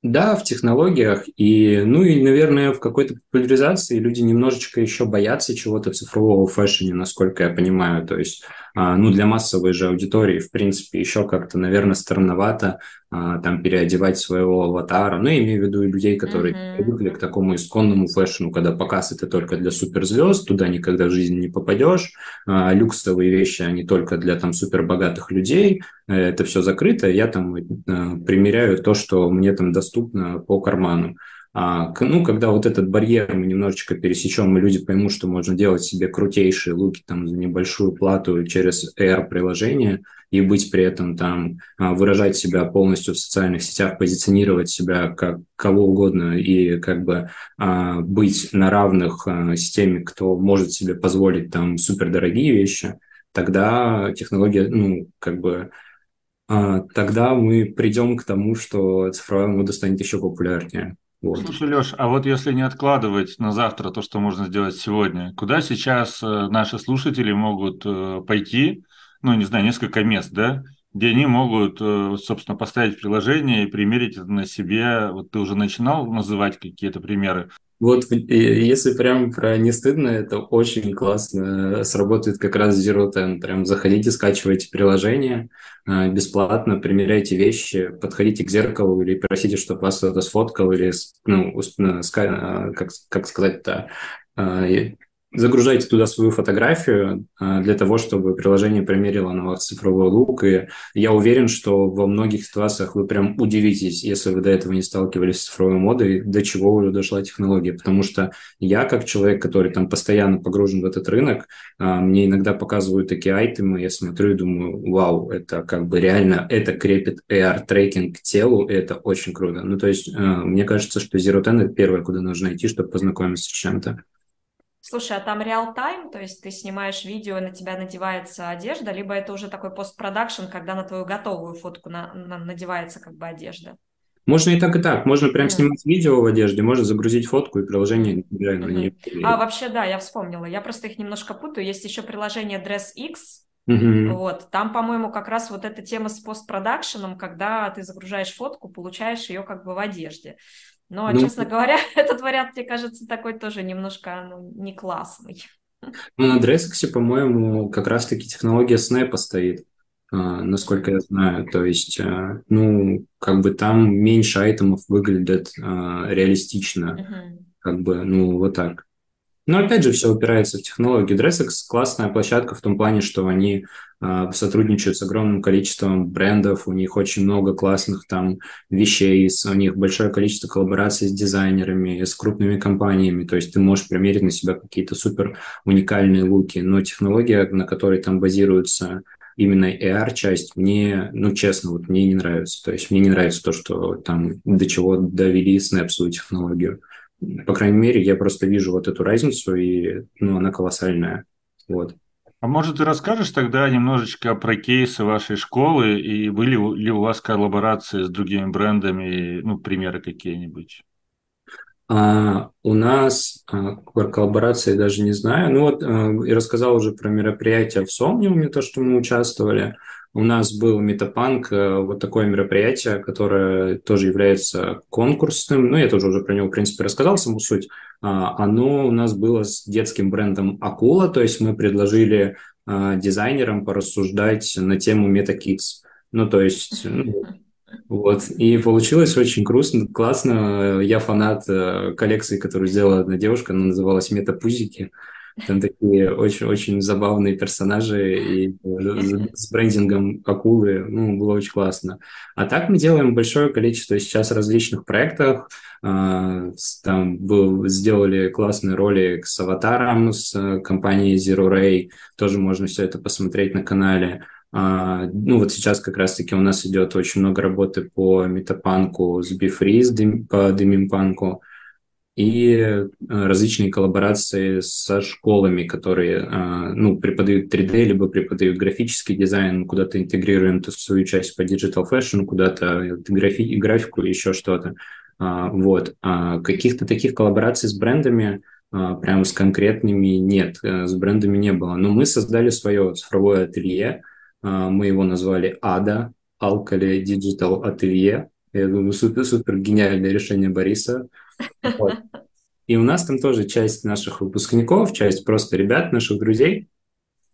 Да, в технологиях и, ну и, наверное, в какой-то популяризации люди немножечко еще боятся чего-то цифрового в фэшне, насколько я понимаю. То есть, ну, для массовой же аудитории, в принципе, еще как-то, наверное, странновато а, там переодевать своего аватара. Ну, я имею в виду и людей, которые uh-huh. привыкли к такому исконному фэшну, когда показ это только для суперзвезд, туда никогда в жизни не попадешь. А, люксовые вещи, они только для там супербогатых людей. Э, это все закрыто. Я там э, примеряю то, что мне там доступно по карману. А, ну, когда вот этот барьер мы немножечко пересечем, и люди поймут, что можно делать себе крутейшие луки там за небольшую плату через AR-приложение и быть при этом там, а, выражать себя полностью в социальных сетях, позиционировать себя как кого угодно и как бы а, быть на равных с теми, кто может себе позволить там супердорогие вещи, тогда технология, ну, как бы тогда мы придем к тому, что цифровая мода станет еще популярнее. Вот. Слушай, Леш, а вот если не откладывать на завтра то, что можно сделать сегодня, куда сейчас э, наши слушатели могут э, пойти, ну, не знаю, несколько мест, да, где они могут, э, собственно, поставить приложение и примерить это на себе. Вот ты уже начинал называть какие-то примеры. Вот если прям про не стыдно, это очень классно сработает как раз Zero Ten. Прям заходите, скачивайте приложение э, бесплатно, примеряйте вещи, подходите к зеркалу или просите, чтобы вас кто-то сфоткал или, ну, э, как, как сказать-то, загружайте туда свою фотографию а, для того, чтобы приложение примерило на вас цифровой лук. И я уверен, что во многих ситуациях вы прям удивитесь, если вы до этого не сталкивались с цифровой модой, до чего уже дошла технология. Потому что я, как человек, который там постоянно погружен в этот рынок, а, мне иногда показывают такие айтемы, я смотрю и думаю, вау, это как бы реально, это крепит AR-трекинг к телу, и это очень круто. Ну, то есть, а, мне кажется, что Zero Ten – это первое, куда нужно идти, чтобы познакомиться с чем-то. Слушай, а там реал-тайм, то есть ты снимаешь видео, на тебя надевается одежда, либо это уже такой постпродакшн, когда на твою готовую фотку на, на, надевается как бы одежда? Можно и так, и так. Можно прям mm. снимать видео в одежде, можно загрузить фотку и приложение mm-hmm. ней. А вообще, да, я вспомнила. Я просто их немножко путаю. Есть еще приложение DressX, Mm-hmm. Вот, там, по-моему, как раз вот эта тема с постпродакшеном, когда ты загружаешь фотку, получаешь ее как бы в одежде. Но, ну, честно говоря, этот вариант, мне кажется, такой тоже немножко ну, не классный. Ну, на Дресексе, по-моему, как раз-таки технология снэпа стоит, а, насколько я знаю. То есть, а, ну, как бы там меньше айтемов выглядят а, реалистично. Uh-huh. Как бы, ну, вот так. Но опять же, все упирается в технологии. DressX классная площадка в том плане, что они э, сотрудничают с огромным количеством брендов, у них очень много классных там вещей, у них большое количество коллабораций с дизайнерами, с крупными компаниями. То есть ты можешь примерить на себя какие-то супер уникальные луки. Но технология, на которой там базируется именно AR-часть, мне, ну, честно, вот мне не нравится. То есть мне не нравится то, что там до чего довели Snap свою технологию. По крайней мере, я просто вижу вот эту разницу, и ну, она колоссальная. Вот. А может, ты расскажешь тогда немножечко про кейсы вашей школы, и были ли у вас коллаборации с другими брендами, ну, примеры какие-нибудь? А, у нас а, коллаборации даже не знаю. Ну вот, а, я рассказал уже про мероприятие в Сомниуме, то, что мы участвовали. У нас был Метапанк, э, вот такое мероприятие, которое тоже является конкурсным. Ну, я тоже уже про него, в принципе, рассказал саму суть. А, оно у нас было с детским брендом Акула, то есть мы предложили а, дизайнерам порассуждать на тему MetaKids. Ну, то есть, ну, вот. И получилось очень грустно, классно. Я фанат э, коллекции, которую сделала одна девушка, она называлась Метапузики. Там такие очень-очень забавные персонажи и с брендингом акулы, ну, было очень классно. А так мы делаем большое количество сейчас различных проектов. А, там был, сделали классный ролик с аватаром, с э, компанией Zero Ray. Тоже можно все это посмотреть на канале. Uh, ну вот сейчас как раз-таки у нас идет очень много работы по метапанку с Бифриз, по демимпанку и э, различные коллаборации со школами, которые э, ну, преподают 3D, либо преподают графический дизайн, куда-то интегрируем свою часть по digital fashion, куда-то графи- графику, еще что-то. А, вот. А каких-то таких коллабораций с брендами а, прямо с конкретными нет, э, с брендами не было. Но мы создали свое цифровое ателье, мы его назвали ADA, Alkali Digital Atelier. Я думаю, супер-супер гениальное решение Бориса. Вот. И у нас там тоже часть наших выпускников, часть просто ребят, наших друзей,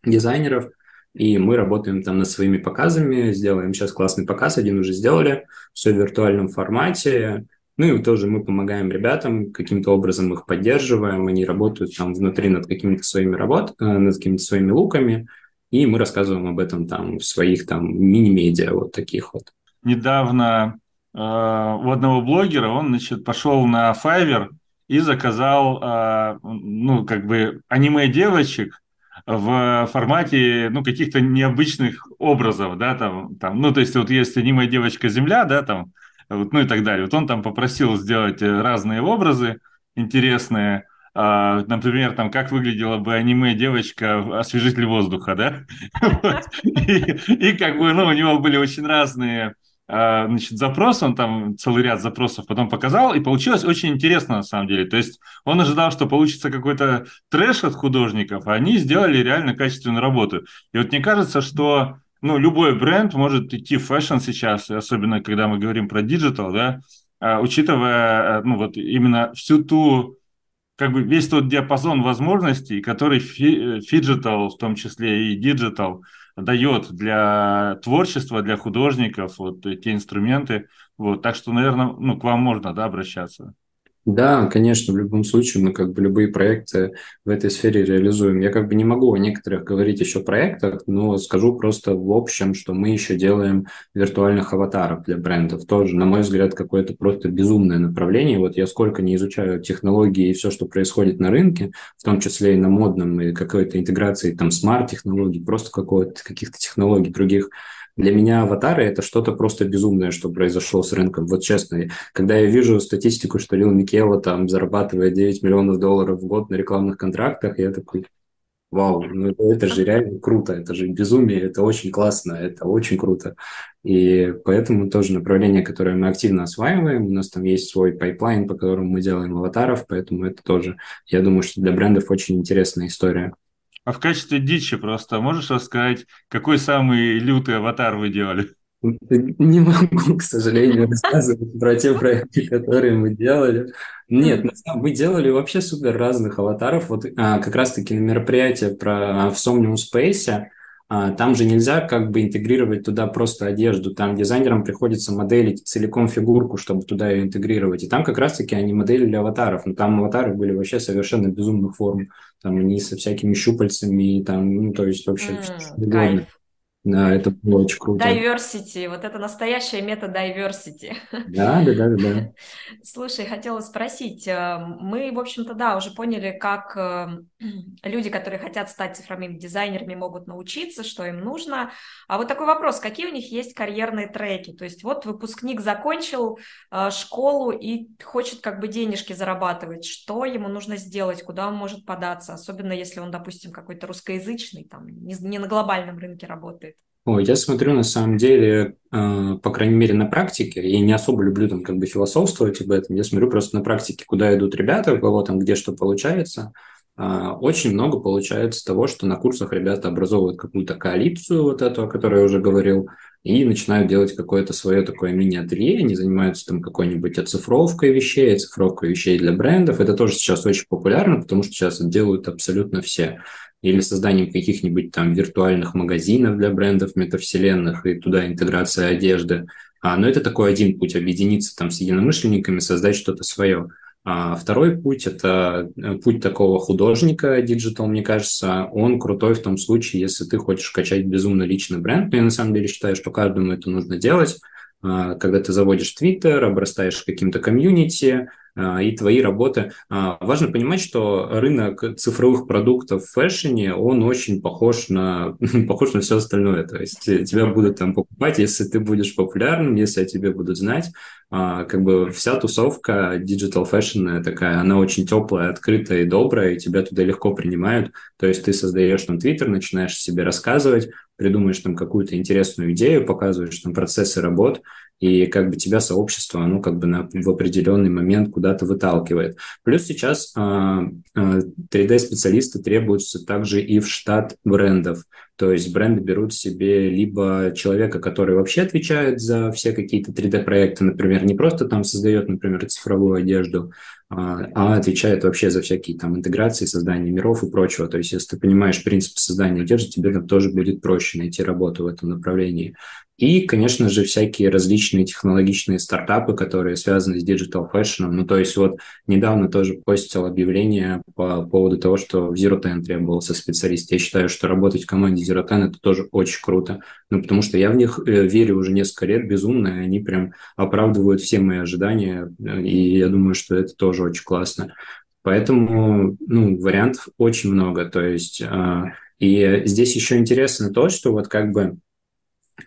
дизайнеров, и мы работаем там над своими показами, сделаем сейчас классный показ, один уже сделали, все в виртуальном формате, ну и тоже мы помогаем ребятам, каким-то образом их поддерживаем, они работают там внутри над какими-то своими работ, э, над какими-то своими луками, и мы рассказываем об этом там в своих там мини-медиа вот таких вот. Недавно Э, у одного блогера, он, значит, пошел на Fiverr и заказал, э, ну, как бы аниме девочек в формате, ну, каких-то необычных образов, да, там, там, ну, то есть вот есть аниме девочка Земля, да, там, вот, ну и так далее. Вот он там попросил сделать разные образы интересные, например, там, как выглядела бы аниме-девочка освежитель воздуха, да? и, как бы, ну, у него были очень разные а, значит, запрос, он там целый ряд запросов потом показал, и получилось очень интересно на самом деле. То есть он ожидал, что получится какой-то трэш от художников, а они сделали реально качественную работу. И вот мне кажется, что ну, любой бренд может идти в fashion сейчас, особенно когда мы говорим про digital, да, а, учитывая ну, вот именно всю ту как бы весь тот диапазон возможностей, который phygital, в том числе и digital, дает для творчества, для художников, вот эти инструменты. Вот, так что, наверное, ну, к вам можно да, обращаться. Да, конечно, в любом случае мы как бы любые проекты в этой сфере реализуем. Я как бы не могу о некоторых говорить еще проектах, но скажу просто в общем, что мы еще делаем виртуальных аватаров для брендов. Тоже, на мой взгляд, какое-то просто безумное направление. Вот я сколько не изучаю технологии и все, что происходит на рынке, в том числе и на модном, и какой-то интеграции там смарт-технологий, просто какого-то, каких-то технологий других, для меня аватары – это что-то просто безумное, что произошло с рынком. Вот честно, когда я вижу статистику, что Лил Микела там зарабатывает 9 миллионов долларов в год на рекламных контрактах, я такой, вау, ну это же реально круто, это же безумие, это очень классно, это очень круто. И поэтому тоже направление, которое мы активно осваиваем, у нас там есть свой пайплайн, по которому мы делаем аватаров, поэтому это тоже, я думаю, что для брендов очень интересная история. А в качестве дичи просто можешь рассказать, какой самый лютый аватар вы делали? Не могу, к сожалению, рассказывать про те проекты, которые мы делали. Нет, мы делали вообще супер разных аватаров. Вот а, как раз-таки на мероприятии про, в Somnium Space а, там же нельзя как бы интегрировать туда просто одежду. Там дизайнерам приходится моделить целиком фигурку, чтобы туда ее интегрировать. И там как раз-таки они моделили аватаров. Но там аватары были вообще совершенно безумных форм там они со всякими щупальцами, там, ну, то есть вообще mm, кайф. Да, это было очень круто. Diversity, вот это настоящая мета-diversity. Да, да, да, да. Слушай, хотела спросить, э, мы, в общем-то, да, уже поняли, как э, люди, которые хотят стать цифровыми дизайнерами, могут научиться, что им нужно. А вот такой вопрос, какие у них есть карьерные треки? То есть вот выпускник закончил э, школу и хочет как бы денежки зарабатывать. Что ему нужно сделать, куда он может податься? Особенно если он, допустим, какой-то русскоязычный, там, не на глобальном рынке работает. Ой, я смотрю, на самом деле, э, по крайней мере, на практике, я не особо люблю там как бы философствовать об этом, я смотрю просто на практике, куда идут ребята, у кого там где что получается. Э, очень много получается того, что на курсах ребята образовывают какую-то коалицию, вот эту, о которой я уже говорил, и начинают делать какое-то свое такое мини-ателье, они занимаются там какой-нибудь оцифровкой вещей, оцифровкой вещей для брендов. Это тоже сейчас очень популярно, потому что сейчас это делают абсолютно все или созданием каких-нибудь там виртуальных магазинов для брендов метавселенных и туда интеграция одежды. А, но это такой один путь – объединиться там с единомышленниками, создать что-то свое. А второй путь – это э, путь такого художника digital, мне кажется. Он крутой в том случае, если ты хочешь качать безумно личный бренд. Но я на самом деле считаю, что каждому это нужно делать. А, когда ты заводишь Твиттер, обрастаешь каким-то комьюнити, и твои работы. А, важно понимать, что рынок цифровых продуктов в фэшне, он очень похож на, похож на все остальное. То есть тебя будут там покупать, если ты будешь популярным, если о тебе будут знать. А, как бы вся тусовка digital fashion такая, она очень теплая, открытая и добрая, и тебя туда легко принимают. То есть ты создаешь там твиттер, начинаешь себе рассказывать, придумаешь там какую-то интересную идею, показываешь там процессы работ, и как бы тебя сообщество, оно как бы на, в определенный момент куда-то выталкивает. Плюс сейчас а, а, 3D-специалисты требуются также и в штат брендов. То есть бренды берут себе либо человека, который вообще отвечает за все какие-то 3D-проекты, например, не просто там создает, например, цифровую одежду, а, а отвечает вообще за всякие там интеграции, создание миров и прочего. То есть если ты понимаешь принцип создания одежды, тебе там тоже будет проще найти работу в этом направлении. И, конечно же, всякие различные технологичные стартапы, которые связаны с digital fashion. Ну, то есть вот недавно тоже постил объявление по поводу того, что в Zero Ten требовался специалист. Я считаю, что работать в команде Ten это тоже очень круто. Ну, потому что я в них э, верю уже несколько лет безумно, и они прям оправдывают все мои ожидания. И я думаю, что это тоже очень классно. Поэтому, ну, вариантов очень много. То есть, э, и здесь еще интересно то, что вот как бы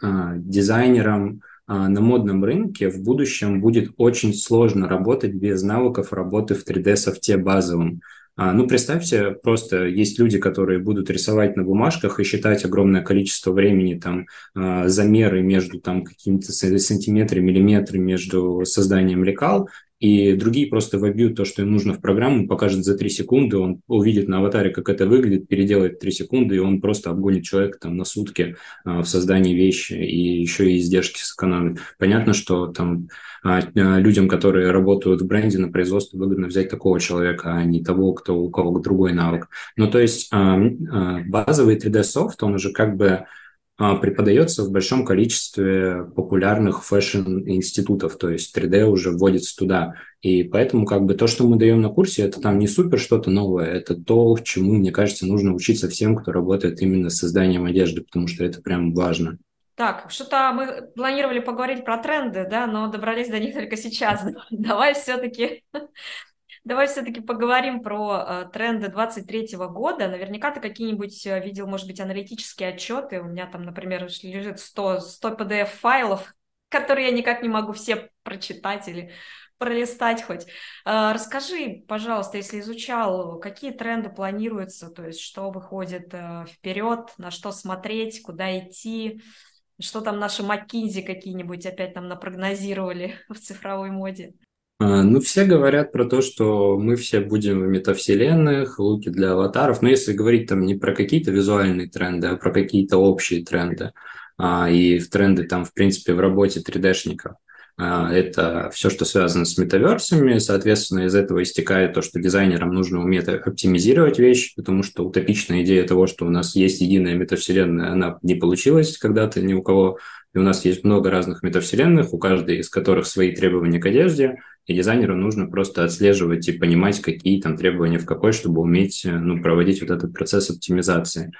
а, дизайнерам а, на модном рынке в будущем будет очень сложно работать без навыков работы в 3D-софте базовым. А, ну, представьте, просто есть люди, которые будут рисовать на бумажках и считать огромное количество времени, там, замеры между там какими-то сантиметрами, миллиметрами между созданием лекал, и другие просто вобьют то, что им нужно в программу, покажет за 3 секунды, он увидит на аватаре, как это выглядит, переделает 3 секунды, и он просто обгонит человека там на сутки а, в создании вещи, и еще и издержки сэкономит. Понятно, что там а, а, людям, которые работают в бренде на производстве, выгодно взять такого человека, а не того, кто у кого другой навык. Ну, то есть базовый 3D-софт, он уже как бы преподается в большом количестве популярных fashion-институтов, то есть 3D уже вводится туда. И поэтому как бы то, что мы даем на курсе, это там не супер что-то новое, это то, чему, мне кажется, нужно учиться всем, кто работает именно с созданием одежды, потому что это прям важно. Так, что-то мы планировали поговорить про тренды, да, но добрались до них только сейчас. Давай все-таки Давай все-таки поговорим про э, тренды 23 года. Наверняка ты какие-нибудь э, видел, может быть, аналитические отчеты. У меня там, например, лежит 100, 100 PDF-файлов, которые я никак не могу все прочитать или пролистать хоть. Э, расскажи, пожалуйста, если изучал, какие тренды планируются, то есть что выходит вперед, на что смотреть, куда идти, что там наши McKinsey какие-нибудь опять там напрогнозировали в цифровой моде. А, ну, все говорят про то, что мы все будем в метавселенных, луки для аватаров. Но если говорить там не про какие-то визуальные тренды, а про какие-то общие тренды, а, и в тренды там, в принципе, в работе 3D-шников, а, это все, что связано с метаверсами. Соответственно, из этого истекает то, что дизайнерам нужно уметь оптимизировать вещи, потому что утопичная идея того, что у нас есть единая метавселенная, она не получилась когда-то ни у кого. И у нас есть много разных метавселенных, у каждой из которых свои требования к одежде – и дизайнеру нужно просто отслеживать и понимать, какие там требования в какой, чтобы уметь э, ну, проводить вот этот процесс оптимизации.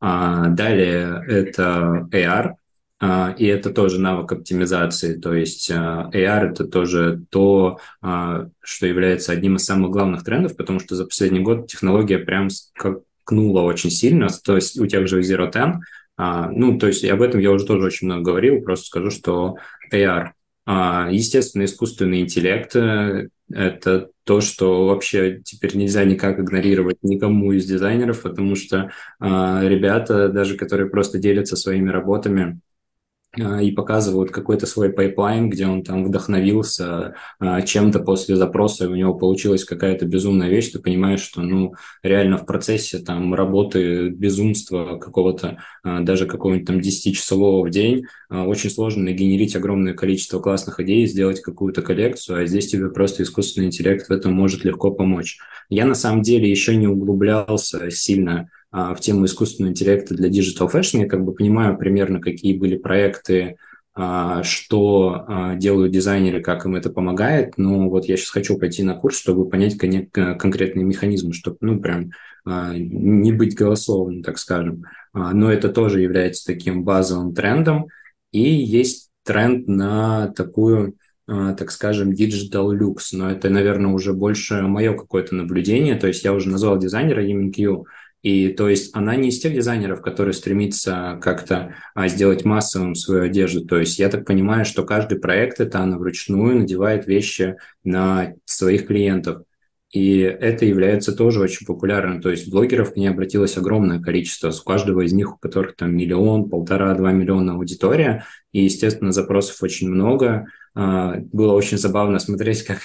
А, далее это AR, а, и это тоже навык оптимизации, то есть а, AR это тоже то, а, что является одним из самых главных трендов, потому что за последний год технология прям скакнула очень сильно, то есть у тех же Zero Ten, ну, то есть об этом я уже тоже очень много говорил, просто скажу, что AR а, естественно, искусственный интеллект э, – это то, что вообще теперь нельзя никак игнорировать никому из дизайнеров, потому что а, ребята, даже которые просто делятся своими работами, а, и показывают какой-то свой пайплайн, где он там вдохновился а, чем-то после запроса, и у него получилась какая-то безумная вещь, ты понимаешь, что, ну, реально в процессе там работы безумства какого-то, а, даже какого-нибудь там 10-часового в день, очень сложно нагенерить огромное количество классных идей, сделать какую-то коллекцию, а здесь тебе просто искусственный интеллект в этом может легко помочь. Я на самом деле еще не углублялся сильно а, в тему искусственного интеллекта для Digital Fashion. Я как бы понимаю примерно, какие были проекты, а, что а, делают дизайнеры, как им это помогает. Но вот я сейчас хочу пойти на курс, чтобы понять конкретные механизмы, чтобы, ну, прям не быть голословным, так скажем. Но это тоже является таким базовым трендом. И есть тренд на такую так скажем, digital lux, но это, наверное, уже больше мое какое-то наблюдение, то есть я уже назвал дизайнера EMQ, и то есть она не из тех дизайнеров, которые стремится как-то а, сделать массовым свою одежду. То есть я так понимаю, что каждый проект это она вручную надевает вещи на своих клиентов. И это является тоже очень популярным. То есть блогеров к ней обратилось огромное количество. У каждого из них, у которых там миллион, полтора, два миллиона аудитория. И, естественно, запросов очень много. А, было очень забавно смотреть, как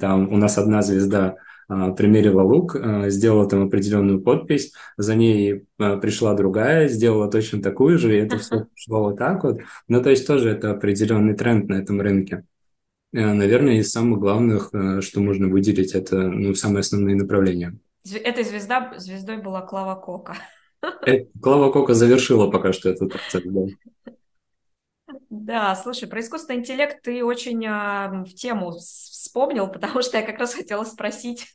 там у нас одна звезда примерила лук, а, сделала там определенную подпись, за ней а, пришла другая, сделала точно такую же, и это все пошло вот так вот. Ну, то есть тоже это определенный тренд на этом рынке. Наверное, из самых главных, что можно выделить, это ну, самые основные направления. Этой звезда, звездой была Клава Кока. Э, Клава Кока завершила пока что этот процесс, да. Да, слушай, про искусственный интеллект ты очень э, в тему вспомнил, потому что я как раз хотела спросить,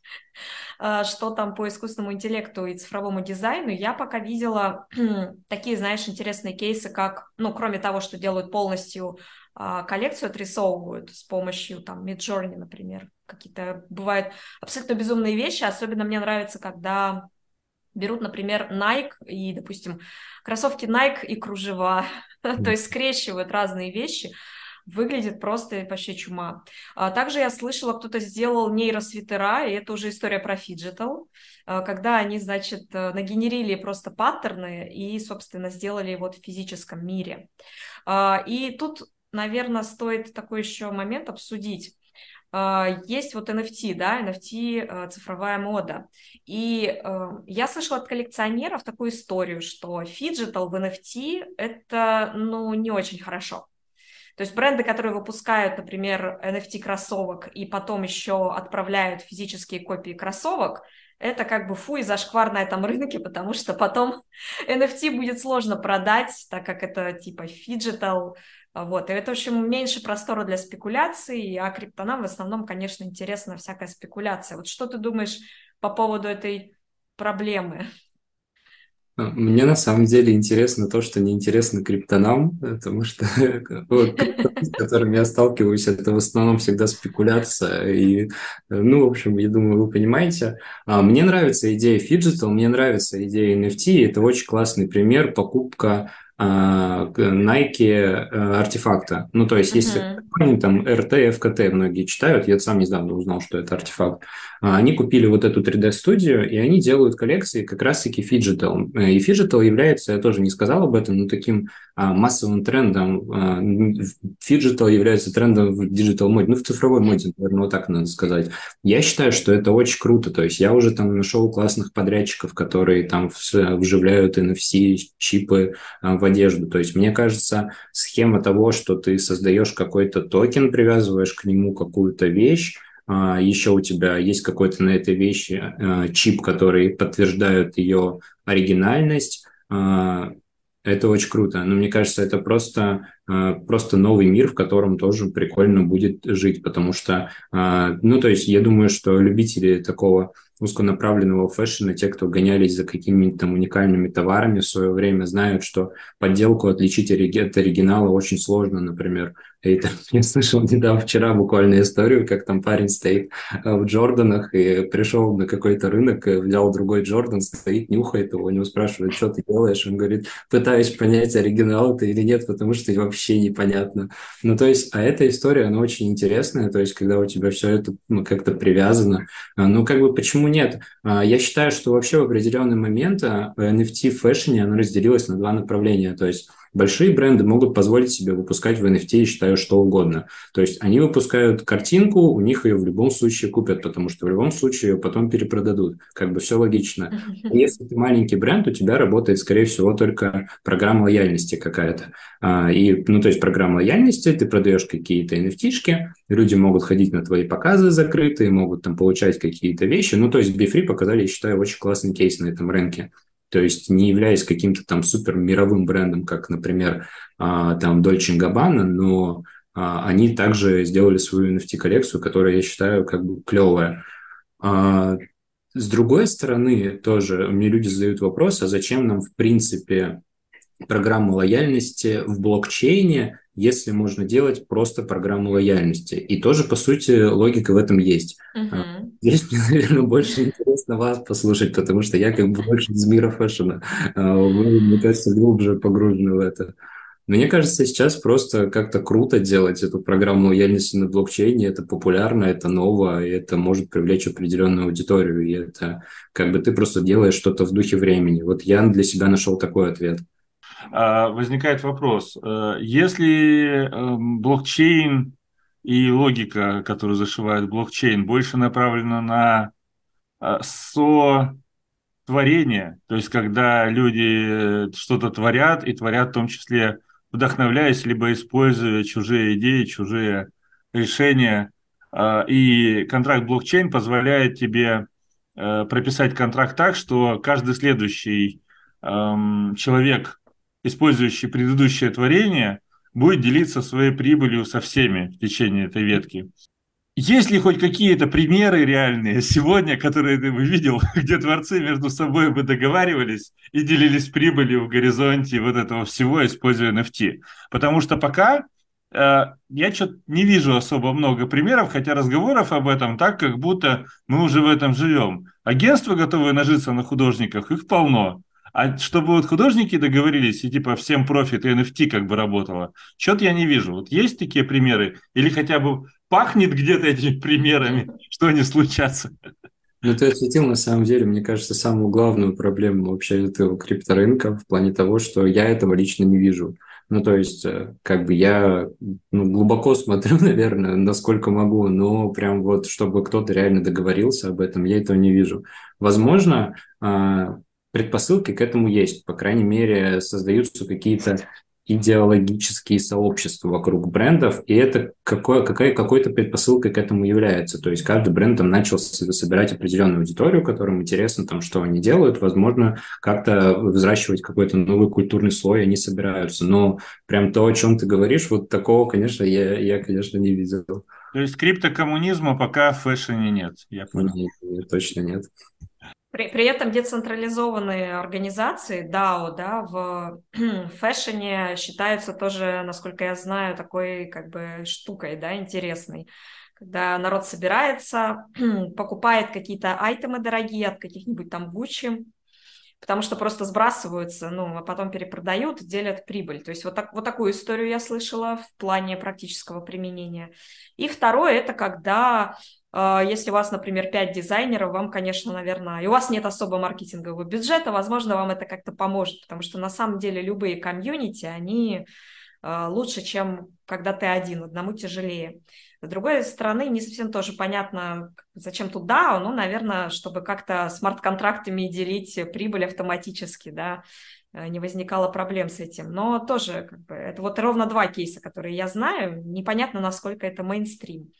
э, что там по искусственному интеллекту и цифровому дизайну. Я пока видела такие, знаешь, интересные кейсы, как, ну, кроме того, что делают полностью э, коллекцию, отрисовывают с помощью, там, Midjourney, например, какие-то бывают абсолютно безумные вещи. Особенно мне нравится, когда берут, например, Nike и, допустим, кроссовки Nike и кружева, то есть скрещивают разные вещи, выглядит просто почти чума. А также я слышала, кто-то сделал нейросвитера, и это уже история про phygital, а, когда они, значит, э, нагенерили просто паттерны и, собственно, сделали вот в физическом мире. А, и тут, наверное, стоит такой еще момент обсудить. Э, есть вот NFT, да, NFT э, цифровая мода. И я слышала от коллекционеров такую историю, что phygital в NFT это, ну, не очень хорошо. То есть бренды, которые выпускают, например, NFT кроссовок и потом еще отправляют физические копии кроссовок, это как бы фу и зашквар на этом рынке, потому что потом NFT будет сложно продать, так как это типа phygital, вот, и это, в общем, меньше простора для спекуляций, а криптанам в основном, конечно, интересна всякая спекуляция. Вот что ты думаешь по поводу этой проблемы? Мне на самом деле интересно то, что неинтересно криптанам, потому что с которыми я сталкиваюсь, это в основном всегда спекуляция. И, ну, в общем, я думаю, вы понимаете. А, мне нравится идея phygital, мне нравится идея NFT. Это очень классный пример покупка а, Nike э, артефакта. Ну, то есть, если uh-huh. там RTFKT многие читают, я сам недавно узнал, что это артефакт. А, они купили вот эту 3D-студию, и они делают коллекции как раз-таки phygital. Э, и phygital является, я тоже не сказал об этом, но таким а, массовым трендом. phygital является трендом в digital моде, ну, в цифровой моде, наверное, вот так надо сказать. Я считаю, что это очень круто. То есть, я уже там нашел классных подрядчиков, которые там вживляют NFC-чипы в одежду. То есть, мне кажется, схема того, что ты создаешь какой-то токен, привязываешь к нему какую-то вещь, а, еще у тебя есть какой-то на этой вещи а, чип, который подтверждает ее оригинальность, а, это очень круто. Но мне кажется, это просто, просто новый мир, в котором тоже прикольно будет жить, потому что, ну, то есть я думаю, что любители такого узконаправленного фэшена, те, кто гонялись за какими-то там уникальными товарами в свое время, знают, что подделку отличить от оригинала очень сложно, например. И там, я слышал недавно, вчера буквально историю, как там парень стоит э, в Джорданах и пришел на какой-то рынок, взял другой Джордан, стоит, нюхает его, у него спрашивают, что ты делаешь? Он говорит, пытаюсь понять, оригинал это или нет, потому что вообще непонятно. Ну, то есть, а эта история, она очень интересная, то есть, когда у тебя все это ну, как-то привязано. А, ну, как бы, почему нет. А, я считаю, что вообще в определенный момент NFT в фэшне оно разделилось на два направления. То есть Большие бренды могут позволить себе выпускать в NFT, считаю, что угодно. То есть они выпускают картинку, у них ее в любом случае купят, потому что в любом случае ее потом перепродадут. Как бы все логично. Если ты маленький бренд, у тебя работает, скорее всего, только программа лояльности какая-то. А, и, ну, то есть программа лояльности, ты продаешь какие-то NFT-шки, люди могут ходить на твои показы закрытые, могут там получать какие-то вещи. Ну, то есть BeFree показали, я считаю, очень классный кейс на этом рынке. То есть не являясь каким-то там супер мировым брендом, как, например, а, там Dolce Gabbana, но а, они также сделали свою NFT-коллекцию, которая, я считаю, как бы клевая. А, с другой стороны, тоже мне люди задают вопрос, а зачем нам, в принципе, программа лояльности в блокчейне, если можно делать просто программу лояльности. И тоже, по сути, логика в этом есть. Uh-huh. Здесь мне, наверное, больше интересно вас послушать, потому что я как бы больше из мира фэшена. А вы, мне кажется, глубже погружены в это. Мне кажется, сейчас просто как-то круто делать эту программу лояльности на блокчейне. Это популярно, это ново, и это может привлечь определенную аудиторию. И это как бы ты просто делаешь что-то в духе времени. Вот я для себя нашел такой ответ. А, возникает вопрос. Э, если эм, блокчейн и логика, которую зашивает блокчейн, больше направлена на э, сотворение, то есть когда люди э, что-то творят и творят в том числе вдохновляясь, либо используя чужие идеи, чужие решения, и контракт блокчейн позволяет тебе прописать контракт так, что каждый следующий эм, человек использующий предыдущее творение, будет делиться своей прибылью со всеми в течение этой ветки. Есть ли хоть какие-то примеры реальные сегодня, которые ты бы видел, где творцы между собой бы договаривались и делились прибылью в горизонте вот этого всего, используя NFT? Потому что пока э, я что-то не вижу особо много примеров, хотя разговоров об этом так, как будто мы уже в этом живем. Агентства, готовые нажиться на художниках, их полно. А чтобы вот художники договорились, и типа всем профит, и NFT как бы работало, что-то я не вижу. Вот есть такие примеры? Или хотя бы пахнет где-то этими примерами, что они случатся? Ну, ты осветил, на самом деле, мне кажется, самую главную проблему вообще этого крипторынка в плане того, что я этого лично не вижу. Ну, то есть, э, как бы я ну, глубоко смотрю, наверное, насколько могу, но прям вот, чтобы кто-то реально договорился об этом, я этого не вижу. Возможно, а, предпосылки к этому есть. По крайней мере, создаются какие-то идеологические сообщества вокруг брендов, и это какой, какая, какой-то предпосылкой к этому является. То есть каждый бренд там начал собирать определенную аудиторию, которым интересно, там, что они делают, возможно, как-то взращивать какой-то новый культурный слой они собираются. Но прям то, о чем ты говоришь, вот такого, конечно, я, я конечно, не видел. То есть криптокоммунизма пока в фэшне нет, я понял. Нет, нет, точно нет. При, при этом децентрализованные организации, DAO, да, в фэшне считаются тоже, насколько я знаю, такой как бы штукой, да, интересной. Когда народ собирается, покупает какие-то айтемы дорогие от каких-нибудь там Gucci, потому что просто сбрасываются, ну, а потом перепродают, делят прибыль. То есть вот, так, вот такую историю я слышала в плане практического применения. И второе, это когда если у вас, например, 5 дизайнеров, вам, конечно, наверное, и у вас нет особо маркетингового бюджета, возможно, вам это как-то поможет, потому что на самом деле любые комьюнити, они а, лучше, чем когда ты один, одному тяжелее. С другой стороны, не совсем тоже понятно, зачем тут DAO, ну, наверное, чтобы как-то смарт-контрактами делить прибыль автоматически, да, э, не возникало проблем с этим. Но тоже, как бы, это вот ровно два кейса, которые я знаю, непонятно, насколько это мейнстрим.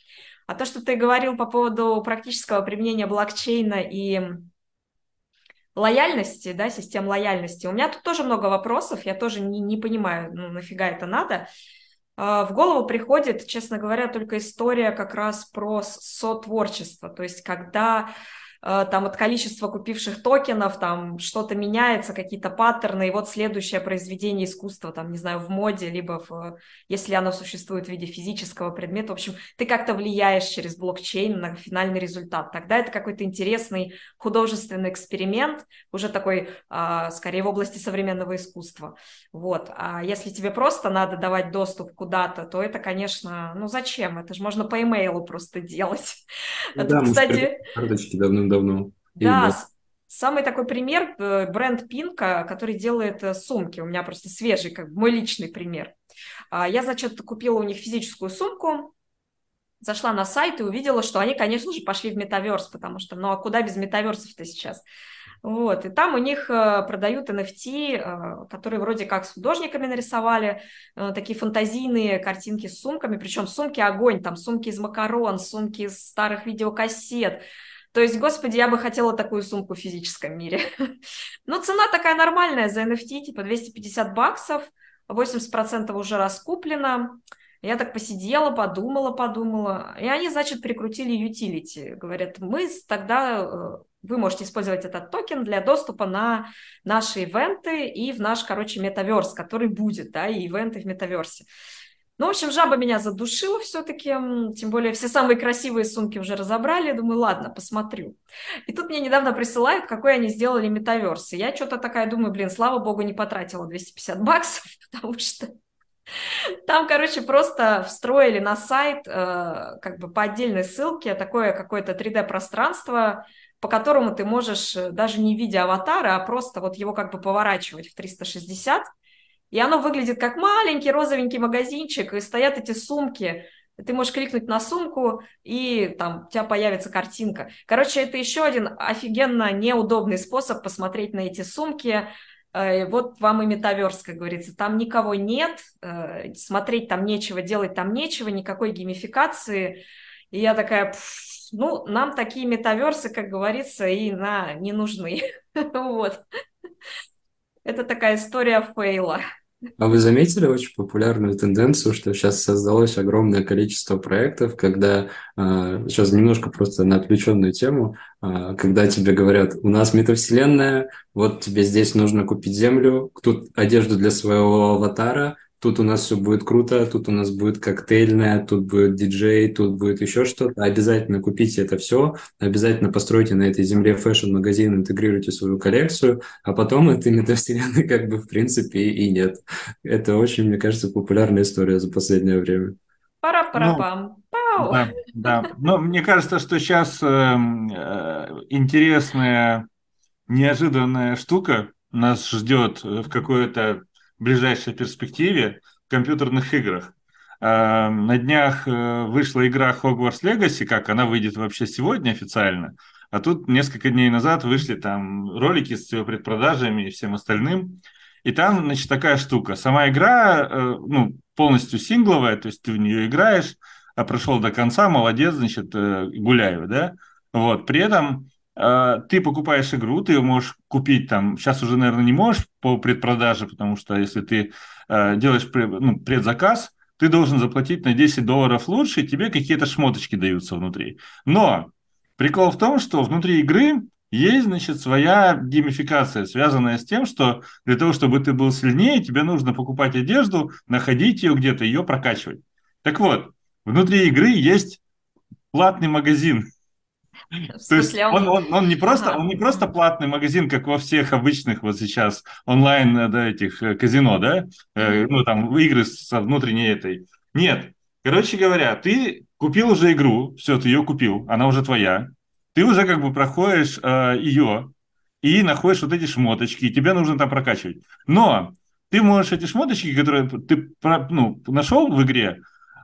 А то, что ты говорил по поводу практического применения блокчейна и лояльности, да, систем лояльности, у меня тут тоже много вопросов, я тоже не, не понимаю, ну, нафига это надо. А, в голову приходит, честно говоря, только история как раз про сотворчество, то есть когда там от количества купивших токенов, там что-то меняется, какие-то паттерны, и вот следующее произведение искусства, там, не знаю, в моде, либо в, если оно существует в виде физического предмета, в общем, ты как-то влияешь через блокчейн на финальный результат. Тогда это какой-то интересный художественный эксперимент, уже такой, а, скорее, в области современного искусства. Вот. А если тебе просто надо давать доступ куда-то, то это, конечно, ну зачем? Это же можно по имейлу просто делать. Да, Тут, кстати... Карточки давным давно. Да, самый такой пример э, бренд Пинка, который делает э, сумки. У меня просто свежий, как мой личный пример. А, я, значит, купила у них физическую сумку, зашла на сайт и увидела, что они, конечно же, пошли в метаверс, потому что, ну а куда без метаверсов-то сейчас? Вот, и там у них э, продают NFT, которые вроде как с художниками нарисовали, такие фантазийные картинки с сумками, причем сумки огонь, там сумки из макарон, сумки из старых видеокассет, то есть, господи, я бы хотела такую сумку в физическом мире. Но цена такая нормальная за NFT, типа 250 баксов, 80% уже раскуплено. Я так посидела, подумала, подумала. И они, значит, прикрутили utility. Говорят, мы тогда э, вы можете использовать этот токен для доступа на наши ивенты и в наш, короче, метаверс, который будет, да, и ивенты в метаверсе. Ну, в общем, жаба меня задушила все-таки, тем более все самые красивые сумки уже разобрали, думаю, ладно, посмотрю. И тут мне недавно присылают, какой они сделали метаверс. И я что-то такая думаю, блин, слава богу, не потратила 250 баксов, потому что там, короче, просто встроили на сайт э, как бы по отдельной ссылке такое какое-то 3D-пространство, по которому ты можешь, э, даже не видя аватара, а просто вот его как бы поворачивать в 360, и оно выглядит как маленький розовенький магазинчик, и стоят эти сумки. Ты можешь кликнуть на сумку, и там у тебя появится картинка. Короче, это еще один офигенно неудобный способ посмотреть на эти сумки. Э, вот вам и метаверс, как говорится. Там никого нет, э, смотреть там нечего, делать там нечего, никакой геймификации. И я такая, ну, нам такие метаверсы, как говорится, и на не нужны. Вот. Это такая история фейла. А вы заметили очень популярную тенденцию, что сейчас создалось огромное количество проектов, когда, а, сейчас немножко просто на отвлеченную тему, а, когда тебе говорят, у нас метавселенная, вот тебе здесь нужно купить землю, тут одежду для своего аватара, тут у нас все будет круто, тут у нас будет коктейльная, тут будет диджей, тут будет еще что-то. Обязательно купите это все, обязательно постройте на этой земле fashion-магазин, интегрируйте свою коллекцию, а потом этой метавселенной как бы в принципе и нет. Это очень, мне кажется, популярная история за последнее время. Пара-пара-пам. Ну, да, да. Но мне кажется, что сейчас э, э, интересная, неожиданная штука нас ждет в какое-то ближайшей перспективе в компьютерных играх. А, на днях э, вышла игра Hogwarts Legacy, как она выйдет вообще сегодня официально, а тут несколько дней назад вышли там ролики с ее предпродажами и всем остальным. И там, значит, такая штука. Сама игра, э, ну, полностью сингловая, то есть ты в нее играешь, а прошел до конца, молодец, значит, э, гуляю, да? Вот, при этом ты покупаешь игру, ты ее можешь купить там, сейчас уже, наверное, не можешь по предпродаже, потому что если ты делаешь ну, предзаказ, ты должен заплатить на 10 долларов лучше, и тебе какие-то шмоточки даются внутри. Но прикол в том, что внутри игры есть, значит, своя геймификация, связанная с тем, что для того, чтобы ты был сильнее, тебе нужно покупать одежду, находить ее где-то, ее прокачивать. Так вот, внутри игры есть платный магазин. То есть он, он, он, не просто, он не просто платный магазин, как во всех обычных вот сейчас онлайн да, этих э, казино, да, э, ну там игры со внутренней этой. Нет, короче говоря, ты купил уже игру, все, ты ее купил, она уже твоя, ты уже как бы проходишь э, ее и находишь вот эти шмоточки, и тебе нужно там прокачивать. Но ты можешь эти шмоточки, которые ты ну, нашел в игре,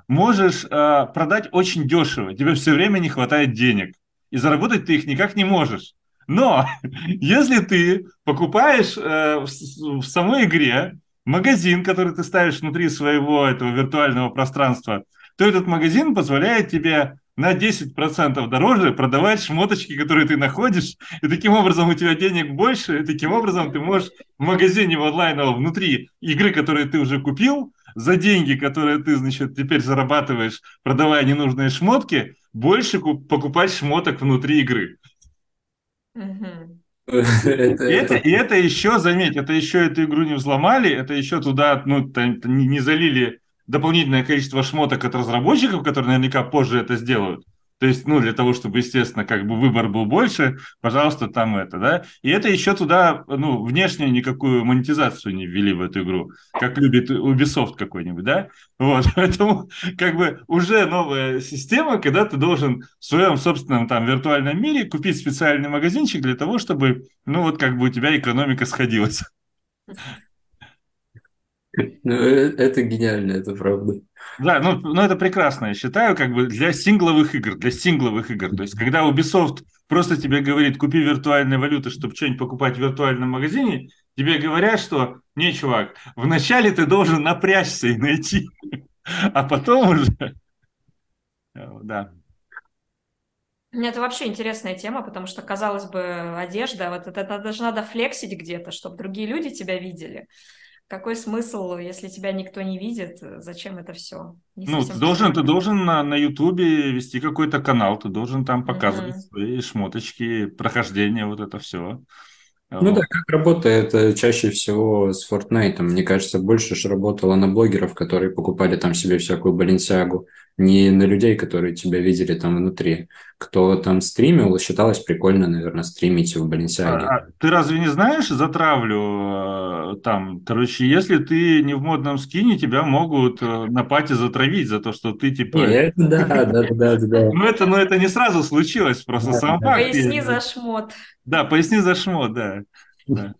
можешь э, продать очень дешево. Тебе все время не хватает денег, и заработать ты их никак не можешь. Но если ты покупаешь э, в, в самой игре магазин, который ты ставишь внутри своего этого виртуального пространства, то этот магазин позволяет тебе на 10% дороже продавать шмоточки, которые ты находишь, и таким образом у тебя денег больше, и таким образом ты можешь в магазине в онлайновом внутри игры, которые ты уже купил, за деньги, которые ты, значит, теперь зарабатываешь, продавая ненужные шмотки, больше покупать шмоток внутри игры. И это, и это еще, заметь, это еще эту игру не взломали, это еще туда ну, не залили дополнительное количество шмоток от разработчиков, которые наверняка позже это сделают. То есть, ну, для того, чтобы, естественно, как бы выбор был больше, пожалуйста, там это, да. И это еще туда, ну, внешнюю никакую монетизацию не ввели в эту игру, как любит Ubisoft какой-нибудь, да. Вот, поэтому, как бы, уже новая система, когда ты должен в своем собственном там виртуальном мире купить специальный магазинчик для того, чтобы, ну, вот как бы у тебя экономика сходилась. Ну, э, это гениально, это правда. Да, ну, ну это прекрасно, я считаю, как бы для сингловых игр, для сингловых игр. То есть, когда Ubisoft просто тебе говорит, купи виртуальные валюты, чтобы что-нибудь покупать в виртуальном магазине, тебе говорят, что, не, чувак, вначале ты должен напрячься и найти, а потом уже... Да. Это вообще интересная тема, потому что, казалось бы, одежда, вот это, это даже надо флексить где-то, чтобы другие люди тебя видели какой смысл, если тебя никто не видит, зачем это все? Не ну, ты должен, ты должен на, на Ютубе вести какой-то канал, ты должен там показывать uh-huh. свои шмоточки, прохождение, вот это все. Ну да, как работает э, чаще всего с Fortnite. Мне кажется, больше же работало на блогеров, которые покупали там себе всякую баленсиагу, не на людей, которые тебя видели там внутри. Кто там стримил, считалось прикольно, наверное, стримить в баленсиаге. А, а, ты разве не знаешь, затравлю э, там, короче, если ты не в модном скине, тебя могут э, на пати затравить за то, что ты типа... Нет, да, да, да, да. Ну это, ну это не сразу случилось, просто сам факт. Поясни за шмот. Да, поясни за шмот, да. да.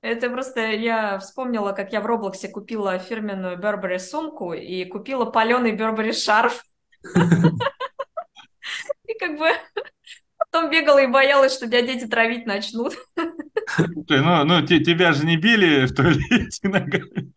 Это просто я вспомнила, как я в Роблоксе купила фирменную Бербери сумку и купила паленый Бербери шарф. И как бы потом бегала и боялась, что меня дети травить начнут. Ну, ну тебя же не били в туалете ногами.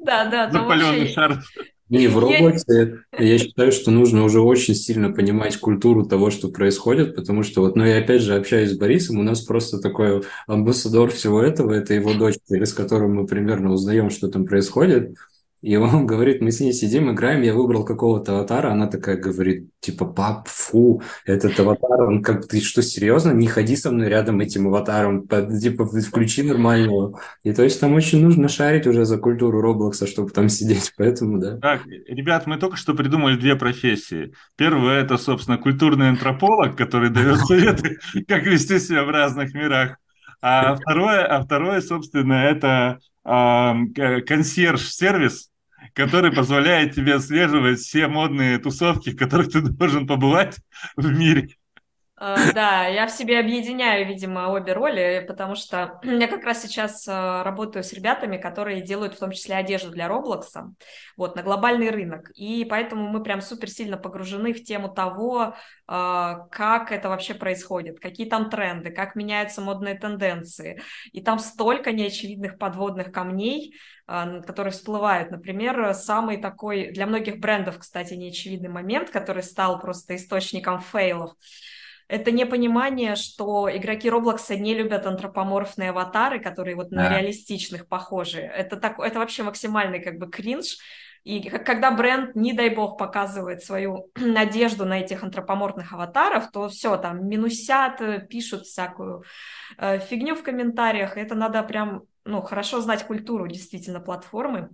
Да, да. За паленый шарф. Не, в роботе я считаю, что нужно уже очень сильно понимать культуру того, что происходит, потому что вот, ну, я опять же общаюсь с Борисом, у нас просто такой амбассадор всего этого, это его дочь, через которую мы примерно узнаем, что там происходит, и он говорит, мы с ней сидим, играем, я выбрал какого-то аватара, она такая говорит, типа, пап, фу, этот аватар, он как, ты что, серьезно? Не ходи со мной рядом этим аватаром, типа, включи нормального. И то есть там очень нужно шарить уже за культуру Роблокса, чтобы там сидеть, поэтому, да. Так, ребят, мы только что придумали две профессии. Первая – это, собственно, культурный антрополог, который дает советы, как вести себя в разных мирах. А второе, а второе собственно, это консьерж-сервис, который позволяет тебе отслеживать все модные тусовки, в которых ты должен побывать в мире. Э, да, я в себе объединяю, видимо, обе роли, потому что я как раз сейчас э, работаю с ребятами, которые делают в том числе одежду для Roblox, вот, на глобальный рынок. И поэтому мы прям супер сильно погружены в тему того, э, как это вообще происходит, какие там тренды, как меняются модные тенденции. И там столько неочевидных подводных камней, которые всплывают. Например, самый такой для многих брендов, кстати, неочевидный момент, который стал просто источником фейлов – это непонимание, что игроки Роблокса не любят антропоморфные аватары, которые вот на да. реалистичных похожи. Это, так, это вообще максимальный как бы кринж. И когда бренд, не дай бог, показывает свою надежду на этих антропоморфных аватаров, то все, там минусят, пишут всякую э, фигню в комментариях. Это надо прям, ну, хорошо знать культуру действительно платформы.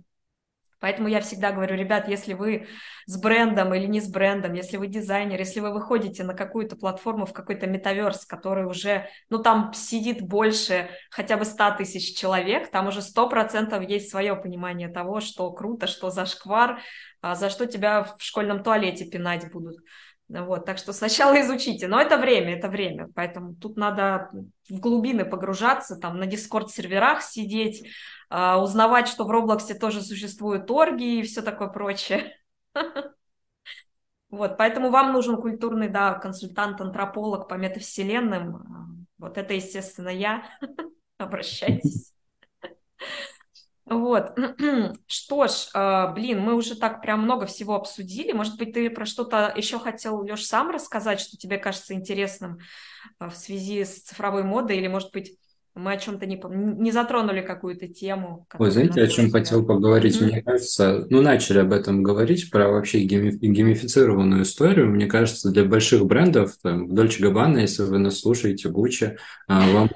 Поэтому я всегда говорю, ребят, если вы с брендом или не с брендом, если вы дизайнер, если вы выходите на какую-то платформу, в какой-то метаверс, который уже, ну, там сидит больше хотя бы 100 тысяч человек, там уже 100% есть свое понимание того, что круто, что за шквар, а за что тебя в школьном туалете пинать будут. Вот, так что сначала изучите, но это время, это время, поэтому тут надо в глубины погружаться, там на дискорд-серверах сидеть, а, узнавать, что в Роблоксе тоже существуют орги и все такое прочее. Вот, поэтому вам нужен культурный, да, консультант-антрополог по метавселенным. Вот это, естественно, я. Обращайтесь. Вот. Что ж, а, блин, мы уже так прям много всего обсудили. Может быть, ты про что-то еще хотел, Леш, сам рассказать, что тебе кажется интересным а, в связи с цифровой модой, или, может быть, мы о чем-то не, не затронули какую-то тему. Ой, знаете, о чем хотел поговорить? Mm-hmm. Мне кажется, ну, начали об этом говорить, про вообще гейми- геймифицированную историю. Мне кажется, для больших брендов, там, Dolce Gabbana, если вы нас слушаете, Gucci, вам,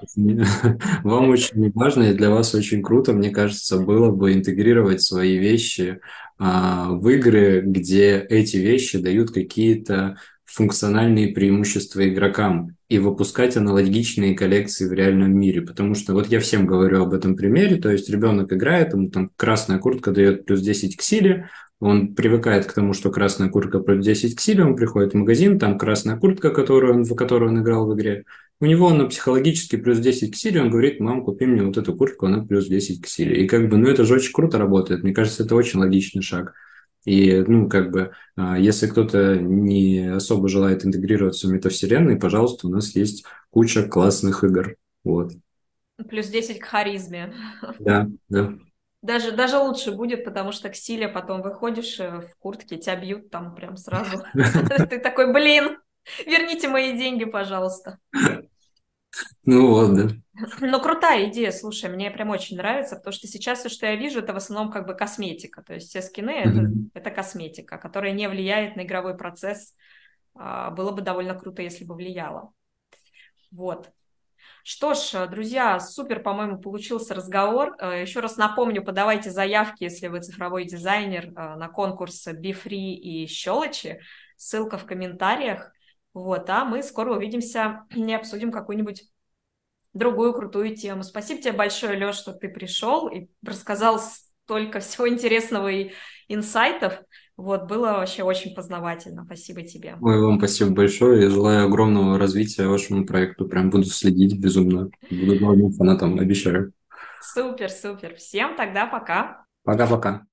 вам очень важно и для вас очень круто, мне кажется, было бы интегрировать свои вещи а, в игры, где эти вещи дают какие-то функциональные преимущества игрокам и выпускать аналогичные коллекции в реальном мире. Потому что вот я всем говорю об этом примере, то есть ребенок играет, ему там красная куртка дает плюс 10 к силе, он привыкает к тому, что красная куртка плюс 10 к силе, он приходит в магазин, там красная куртка, которую он, в которую он играл в игре, у него она психологически плюс 10 к силе, он говорит, мам, купи мне вот эту куртку, она плюс 10 к силе. И как бы, ну это же очень круто работает, мне кажется, это очень логичный шаг. И, ну, как бы, а, если кто-то не особо желает интегрироваться в метавселенной, пожалуйста, у нас есть куча классных игр. Вот. Плюс 10 к харизме. Да, да. Даже, даже лучше будет, потому что к силе потом выходишь э, в куртке, тебя бьют там прям сразу. Ты такой, блин, верните мои деньги, пожалуйста. Ну вот, да. Ну, крутая идея, слушай, мне прям очень нравится, потому что сейчас все, что я вижу, это в основном как бы косметика, то есть все скины это, mm-hmm. это косметика, которая не влияет на игровой процесс. А, было бы довольно круто, если бы влияло. Вот. Что ж, друзья, супер, по-моему, получился разговор. Э, Еще раз напомню, подавайте заявки, если вы цифровой дизайнер, э, на конкурс Be Free и Щелочи. Ссылка в комментариях. Вот, а мы скоро увидимся и обсудим какую-нибудь другую крутую тему. Спасибо тебе большое, Леш, что ты пришел и рассказал столько всего интересного и инсайтов. Вот, было вообще очень познавательно. Спасибо тебе. Ой, вам спасибо большое. Я желаю огромного развития вашему проекту. Прям буду следить безумно. Буду главным фанатом, обещаю. Супер, супер. Всем тогда пока. Пока-пока.